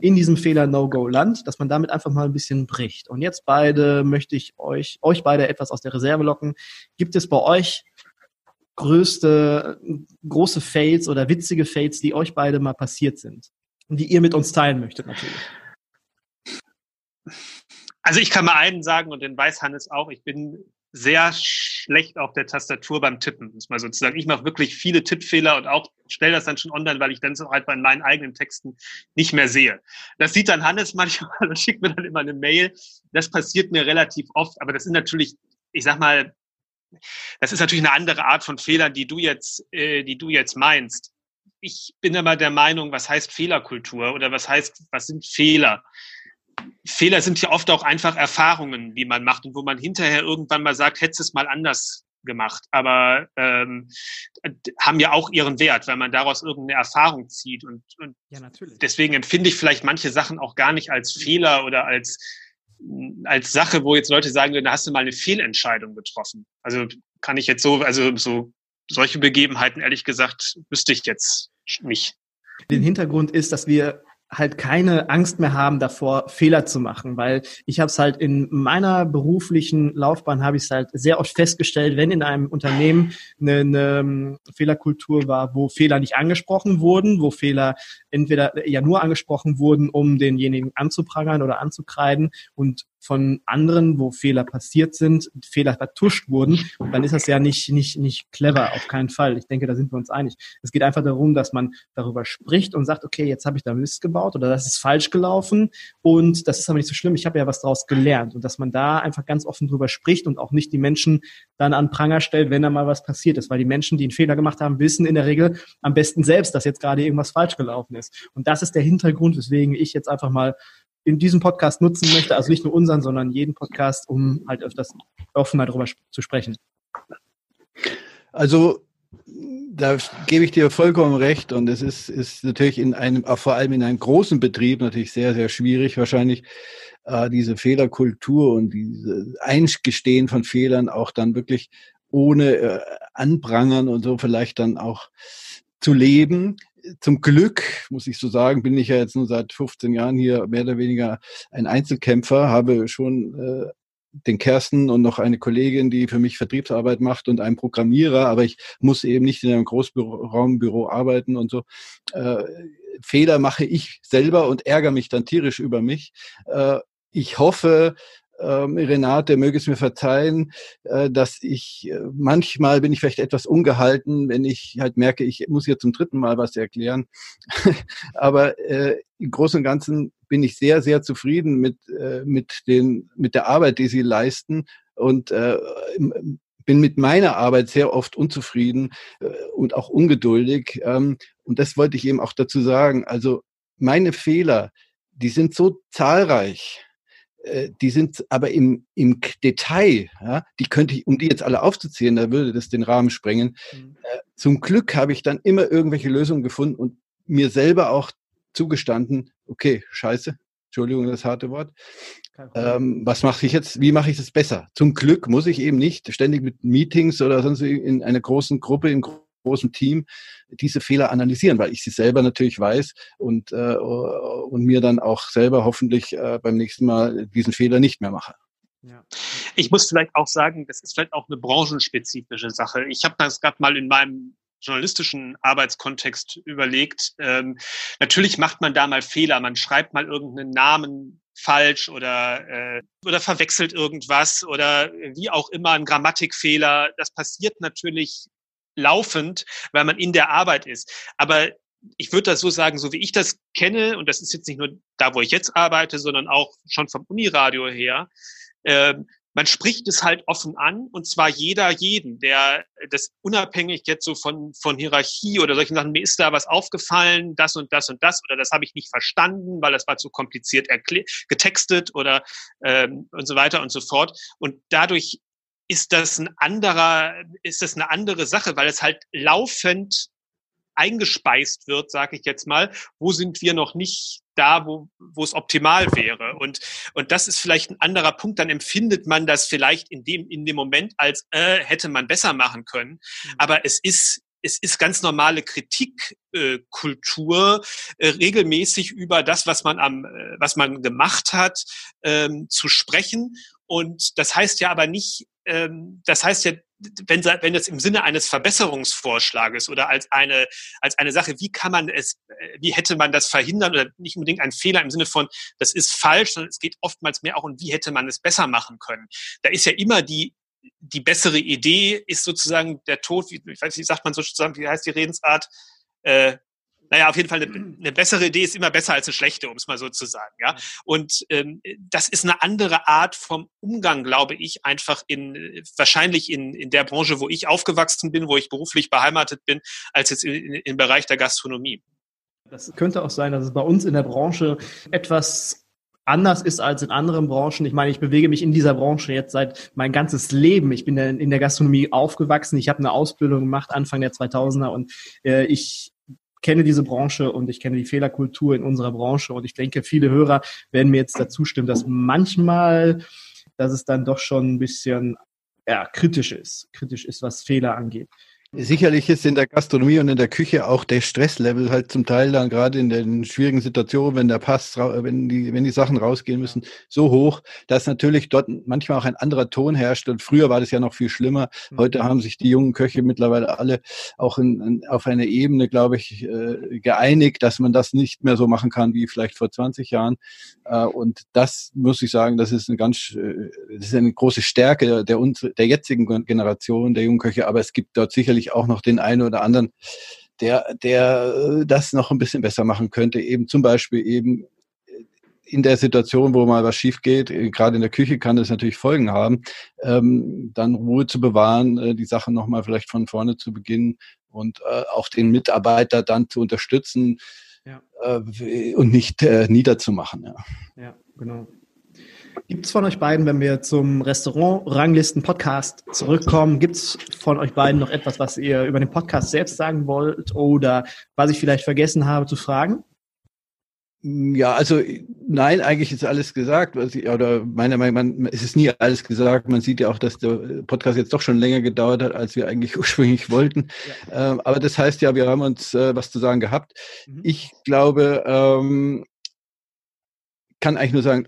in diesem Fehler No-Go land, dass man damit einfach mal ein bisschen bricht. Und jetzt beide möchte ich euch, euch beide etwas aus der Reserve locken. Gibt es bei euch größte, große Fails oder witzige Fails, die euch beide mal passiert sind? Und die ihr mit uns teilen möchtet natürlich. Also ich kann mal einen sagen und den weiß Hannes auch, ich bin sehr schlecht auf der Tastatur beim Tippen, muss man sozusagen. Ich mache wirklich viele Tippfehler und auch stelle das dann schon online, weil ich dann so halt bei meinen eigenen Texten nicht mehr sehe. Das sieht dann Hannes manchmal und schickt mir dann immer eine Mail. Das passiert mir relativ oft, aber das ist natürlich, ich sag mal, das ist natürlich eine andere Art von Fehlern, die du jetzt, äh, die du jetzt meinst. Ich bin immer der Meinung, was heißt Fehlerkultur oder was heißt, was sind Fehler? Fehler sind ja oft auch einfach Erfahrungen, die man macht und wo man hinterher irgendwann mal sagt, hättest es mal anders gemacht, aber ähm, haben ja auch ihren Wert, weil man daraus irgendeine Erfahrung zieht und, und ja, deswegen empfinde ich vielleicht manche Sachen auch gar nicht als Fehler oder als als Sache, wo jetzt Leute sagen, da hast du mal eine Fehlentscheidung getroffen. Also kann ich jetzt so, also so solche Begebenheiten ehrlich gesagt wüsste ich jetzt nicht. Den Hintergrund ist, dass wir halt keine Angst mehr haben davor, Fehler zu machen, weil ich habe es halt in meiner beruflichen Laufbahn habe ich es halt sehr oft festgestellt, wenn in einem Unternehmen eine, eine ähm, Fehlerkultur war, wo Fehler nicht angesprochen wurden, wo Fehler entweder ja nur angesprochen wurden, um denjenigen anzuprangern oder anzukreiden und von anderen, wo Fehler passiert sind, Fehler vertuscht wurden, dann ist das ja nicht, nicht, nicht clever, auf keinen Fall. Ich denke, da sind wir uns einig. Es geht einfach darum, dass man darüber spricht und sagt, okay, jetzt habe ich da Mist gebaut oder das ist falsch gelaufen und das ist aber nicht so schlimm, ich habe ja was daraus gelernt und dass man da einfach ganz offen drüber spricht und auch nicht die Menschen dann an Pranger stellt, wenn da mal was passiert ist, weil die Menschen, die einen Fehler gemacht haben, wissen in der Regel am besten selbst, dass jetzt gerade irgendwas falsch gelaufen ist. Und das ist der Hintergrund, weswegen ich jetzt einfach mal in diesem Podcast nutzen möchte, also nicht nur unseren, sondern jeden Podcast, um halt öfters offener darüber zu sprechen. Also da gebe ich dir vollkommen recht und es ist, ist natürlich in einem, vor allem in einem großen Betrieb natürlich sehr, sehr schwierig, wahrscheinlich äh, diese Fehlerkultur und diese Eingestehen von Fehlern auch dann wirklich ohne äh, Anprangern und so vielleicht dann auch zu leben zum Glück, muss ich so sagen, bin ich ja jetzt nur seit 15 Jahren hier mehr oder weniger ein Einzelkämpfer, habe schon äh, den Kersten und noch eine Kollegin, die für mich Vertriebsarbeit macht und einen Programmierer, aber ich muss eben nicht in einem Großraumbüro arbeiten und so. Äh, Fehler mache ich selber und ärgere mich dann tierisch über mich. Äh, ich hoffe, ähm, Renate, möge es mir verzeihen, äh, dass ich äh, manchmal bin ich vielleicht etwas ungehalten, wenn ich halt merke, ich muss hier zum dritten Mal was erklären. Aber äh, im Großen und Ganzen bin ich sehr, sehr zufrieden mit, äh, mit, den, mit der Arbeit, die sie leisten und äh, bin mit meiner Arbeit sehr oft unzufrieden äh, und auch ungeduldig. Ähm, und das wollte ich eben auch dazu sagen. Also meine Fehler, die sind so zahlreich die sind aber im, im Detail, ja, die könnte ich, um die jetzt alle aufzuzählen, da würde das den Rahmen sprengen. Mhm. Äh, zum Glück habe ich dann immer irgendwelche Lösungen gefunden und mir selber auch zugestanden, okay, scheiße, Entschuldigung, das harte Wort. Ähm, was mache ich jetzt? Wie mache ich das besser? Zum Glück muss ich eben nicht ständig mit Meetings oder sonst in einer großen Gruppe, im großen Team diese Fehler analysieren, weil ich sie selber natürlich weiß und, äh, und mir dann auch selber hoffentlich äh, beim nächsten Mal diesen Fehler nicht mehr mache. Ja. Ich muss vielleicht auch sagen, das ist vielleicht auch eine branchenspezifische Sache. Ich habe das gerade mal in meinem journalistischen Arbeitskontext überlegt. Ähm, natürlich macht man da mal Fehler. Man schreibt mal irgendeinen Namen falsch oder, äh, oder verwechselt irgendwas oder wie auch immer ein Grammatikfehler. Das passiert natürlich laufend, weil man in der Arbeit ist. Aber ich würde das so sagen, so wie ich das kenne, und das ist jetzt nicht nur da, wo ich jetzt arbeite, sondern auch schon vom Uniradio her, äh, man spricht es halt offen an und zwar jeder jeden, der das unabhängig jetzt so von, von Hierarchie oder solchen Sachen, mir ist da was aufgefallen, das und das und das oder das habe ich nicht verstanden, weil das war zu kompliziert getextet oder ähm, und so weiter und so fort. Und dadurch ist das ein anderer, ist das eine andere Sache, weil es halt laufend eingespeist wird, sage ich jetzt mal, wo sind wir noch nicht da, wo, wo es optimal wäre. Und, und das ist vielleicht ein anderer Punkt. Dann empfindet man das vielleicht in dem, in dem Moment als, äh, hätte man besser machen können. Mhm. Aber es ist es ist ganz normale Kritikkultur, äh, äh, regelmäßig über das, was man am, äh, was man gemacht hat, ähm, zu sprechen. Und das heißt ja aber nicht, ähm, das heißt ja, wenn, wenn das im Sinne eines Verbesserungsvorschlages oder als eine, als eine Sache, wie kann man es, äh, wie hätte man das verhindern oder nicht unbedingt ein Fehler im Sinne von, das ist falsch, sondern es geht oftmals mehr auch um, wie hätte man es besser machen können. Da ist ja immer die die bessere Idee ist sozusagen der Tod, wie, ich weiß nicht, sagt man sozusagen, wie heißt die Redensart? Äh, naja, auf jeden Fall eine, eine, bessere Idee ist immer besser als eine schlechte, um es mal so zu sagen. Ja? Und ähm, das ist eine andere Art vom Umgang, glaube ich, einfach in wahrscheinlich in, in der Branche, wo ich aufgewachsen bin, wo ich beruflich beheimatet bin, als jetzt in, im Bereich der Gastronomie. Das könnte auch sein, dass es bei uns in der Branche etwas anders ist als in anderen Branchen. Ich meine, ich bewege mich in dieser Branche jetzt seit mein ganzes Leben. Ich bin in der Gastronomie aufgewachsen. Ich habe eine Ausbildung gemacht Anfang der 2000er und äh, ich kenne diese Branche und ich kenne die Fehlerkultur in unserer Branche und ich denke, viele Hörer werden mir jetzt dazu stimmen, dass manchmal, dass es dann doch schon ein bisschen ja, kritisch ist, kritisch ist, was Fehler angeht. Sicherlich ist in der Gastronomie und in der Küche auch der Stresslevel halt zum Teil dann gerade in den schwierigen Situationen, wenn der Pass, wenn die, wenn die Sachen rausgehen müssen, so hoch, dass natürlich dort manchmal auch ein anderer Ton herrscht. Und früher war das ja noch viel schlimmer. Mhm. Heute haben sich die jungen Köche mittlerweile alle auch in, in, auf eine Ebene, glaube ich, äh, geeinigt, dass man das nicht mehr so machen kann wie vielleicht vor 20 Jahren. Äh, und das muss ich sagen, das ist eine ganz, äh, das ist eine große Stärke der, der, der jetzigen Generation der jungen Köche. Aber es gibt dort sicherlich sicherlich auch noch den einen oder anderen, der, der äh, das noch ein bisschen besser machen könnte. Eben zum Beispiel eben in der Situation, wo mal was schief geht, äh, gerade in der Küche kann das natürlich Folgen haben, ähm, dann Ruhe zu bewahren, äh, die Sache nochmal vielleicht von vorne zu beginnen und äh, auch den Mitarbeiter dann zu unterstützen ja. äh, und nicht äh, niederzumachen. Ja. ja, genau. Gibt es von euch beiden, wenn wir zum Restaurant-Ranglisten-Podcast zurückkommen, gibt es von euch beiden noch etwas, was ihr über den Podcast selbst sagen wollt oder was ich vielleicht vergessen habe zu fragen? Ja, also nein, eigentlich ist alles gesagt. Oder meiner Meinung nach, es ist nie alles gesagt. Man sieht ja auch, dass der Podcast jetzt doch schon länger gedauert hat, als wir eigentlich ursprünglich wollten. Ja. Ähm, aber das heißt ja, wir haben uns äh, was zu sagen gehabt. Mhm. Ich glaube, ähm, kann eigentlich nur sagen,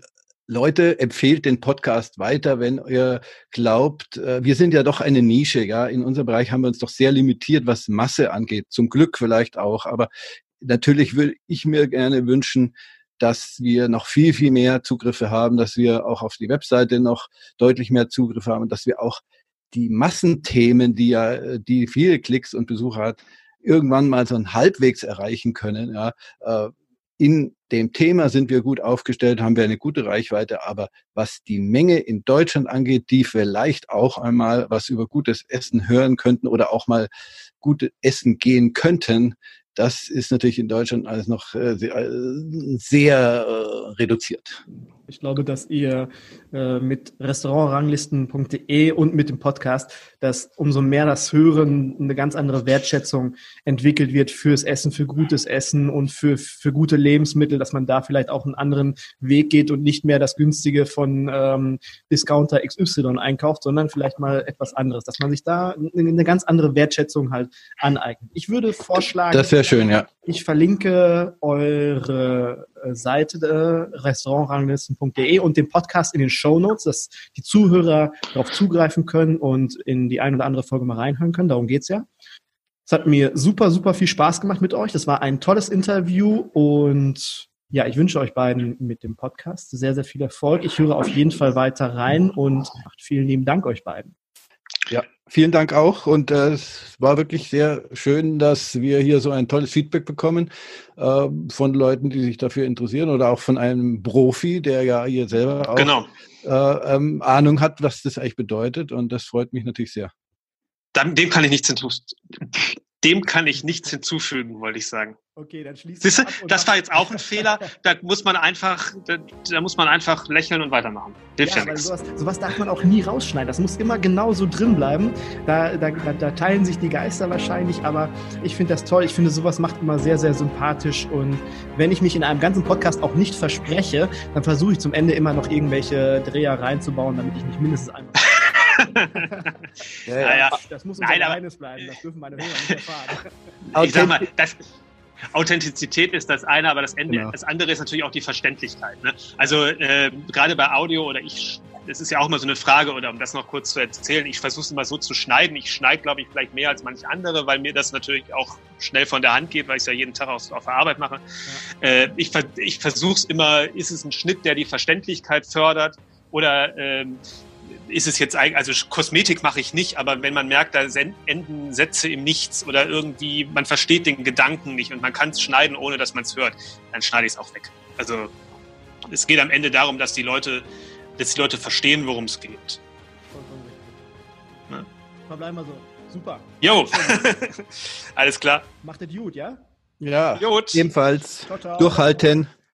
Leute, empfehlt den Podcast weiter, wenn ihr glaubt, äh, wir sind ja doch eine Nische, ja. In unserem Bereich haben wir uns doch sehr limitiert, was Masse angeht. Zum Glück vielleicht auch. Aber natürlich würde ich mir gerne wünschen, dass wir noch viel, viel mehr Zugriffe haben, dass wir auch auf die Webseite noch deutlich mehr Zugriffe haben, dass wir auch die Massenthemen, die ja, die viele Klicks und Besucher hat, irgendwann mal so ein halbwegs erreichen können, ja. In dem Thema sind wir gut aufgestellt, haben wir eine gute Reichweite, aber was die Menge in Deutschland angeht, die vielleicht auch einmal was über gutes Essen hören könnten oder auch mal gut essen gehen könnten, das ist natürlich in Deutschland alles noch äh, sehr, sehr äh, reduziert. Ich glaube, dass ihr äh, mit restaurantranglisten.de und mit dem Podcast, dass umso mehr das Hören eine ganz andere Wertschätzung entwickelt wird fürs Essen, für gutes Essen und für, für gute Lebensmittel, dass man da vielleicht auch einen anderen Weg geht und nicht mehr das günstige von ähm, Discounter XY einkauft, sondern vielleicht mal etwas anderes, dass man sich da eine ganz andere Wertschätzung halt aneignet. Ich würde vorschlagen, das wäre schön, ja. Ich verlinke eure Seite äh, restaurantranglisten.de und den Podcast in den Show Notes, dass die Zuhörer darauf zugreifen können und in die ein oder andere Folge mal reinhören können. Darum geht's ja. Es hat mir super, super viel Spaß gemacht mit euch. Das war ein tolles Interview und ja, ich wünsche euch beiden mit dem Podcast sehr, sehr viel Erfolg. Ich höre auf jeden Fall weiter rein und vielen lieben Dank euch beiden. Ja, vielen Dank auch. Und äh, es war wirklich sehr schön, dass wir hier so ein tolles Feedback bekommen äh, von Leuten, die sich dafür interessieren oder auch von einem Profi, der ja hier selber auch genau. äh, ähm, Ahnung hat, was das eigentlich bedeutet. Und das freut mich natürlich sehr. Dann, dem kann ich nichts hinzufügen. Dem kann ich nichts hinzufügen, wollte ich sagen. Okay, dann schließt Siehst du, das war jetzt auch ein Fehler. Da muss man einfach, da, da muss man einfach lächeln und weitermachen. Hilft ja, ja nichts. Sowas, sowas, darf man auch nie rausschneiden. Das muss immer genau so drin bleiben. Da, da, da teilen sich die Geister wahrscheinlich, aber ich finde das toll. Ich finde, sowas macht immer sehr, sehr sympathisch. Und wenn ich mich in einem ganzen Podcast auch nicht verspreche, dann versuche ich zum Ende immer noch irgendwelche Dreher reinzubauen, damit ich nicht mindestens einmal. Ja, ja. Das muss unser Geheimnis bleiben. Das dürfen meine Hörer nicht erfahren. Ich sag mal, das, Authentizität ist das eine, aber das, Ende, genau. das andere ist natürlich auch die Verständlichkeit. Ne? Also äh, gerade bei Audio oder ich, das ist ja auch immer so eine Frage, oder um das noch kurz zu erzählen, ich versuche es immer so zu schneiden. Ich schneide, glaube ich, vielleicht mehr als manche andere, weil mir das natürlich auch schnell von der Hand geht, weil ich es ja jeden Tag auf, auf der Arbeit mache. Ja. Äh, ich ich versuche es immer, ist es ein Schnitt, der die Verständlichkeit fördert? Oder ähm, ist es jetzt eigentlich, also Kosmetik mache ich nicht, aber wenn man merkt, da enden Sätze im Nichts oder irgendwie, man versteht den Gedanken nicht und man kann es schneiden, ohne dass man es hört, dann schneide ich es auch weg. Also es geht am Ende darum, dass die Leute, dass die Leute verstehen, worum es geht. Ne? Verbleiben wir so. Super. Jo. Alles klar. Macht es gut, ja? Ja. Gut. Ebenfalls. Ciao, ciao. Durchhalten.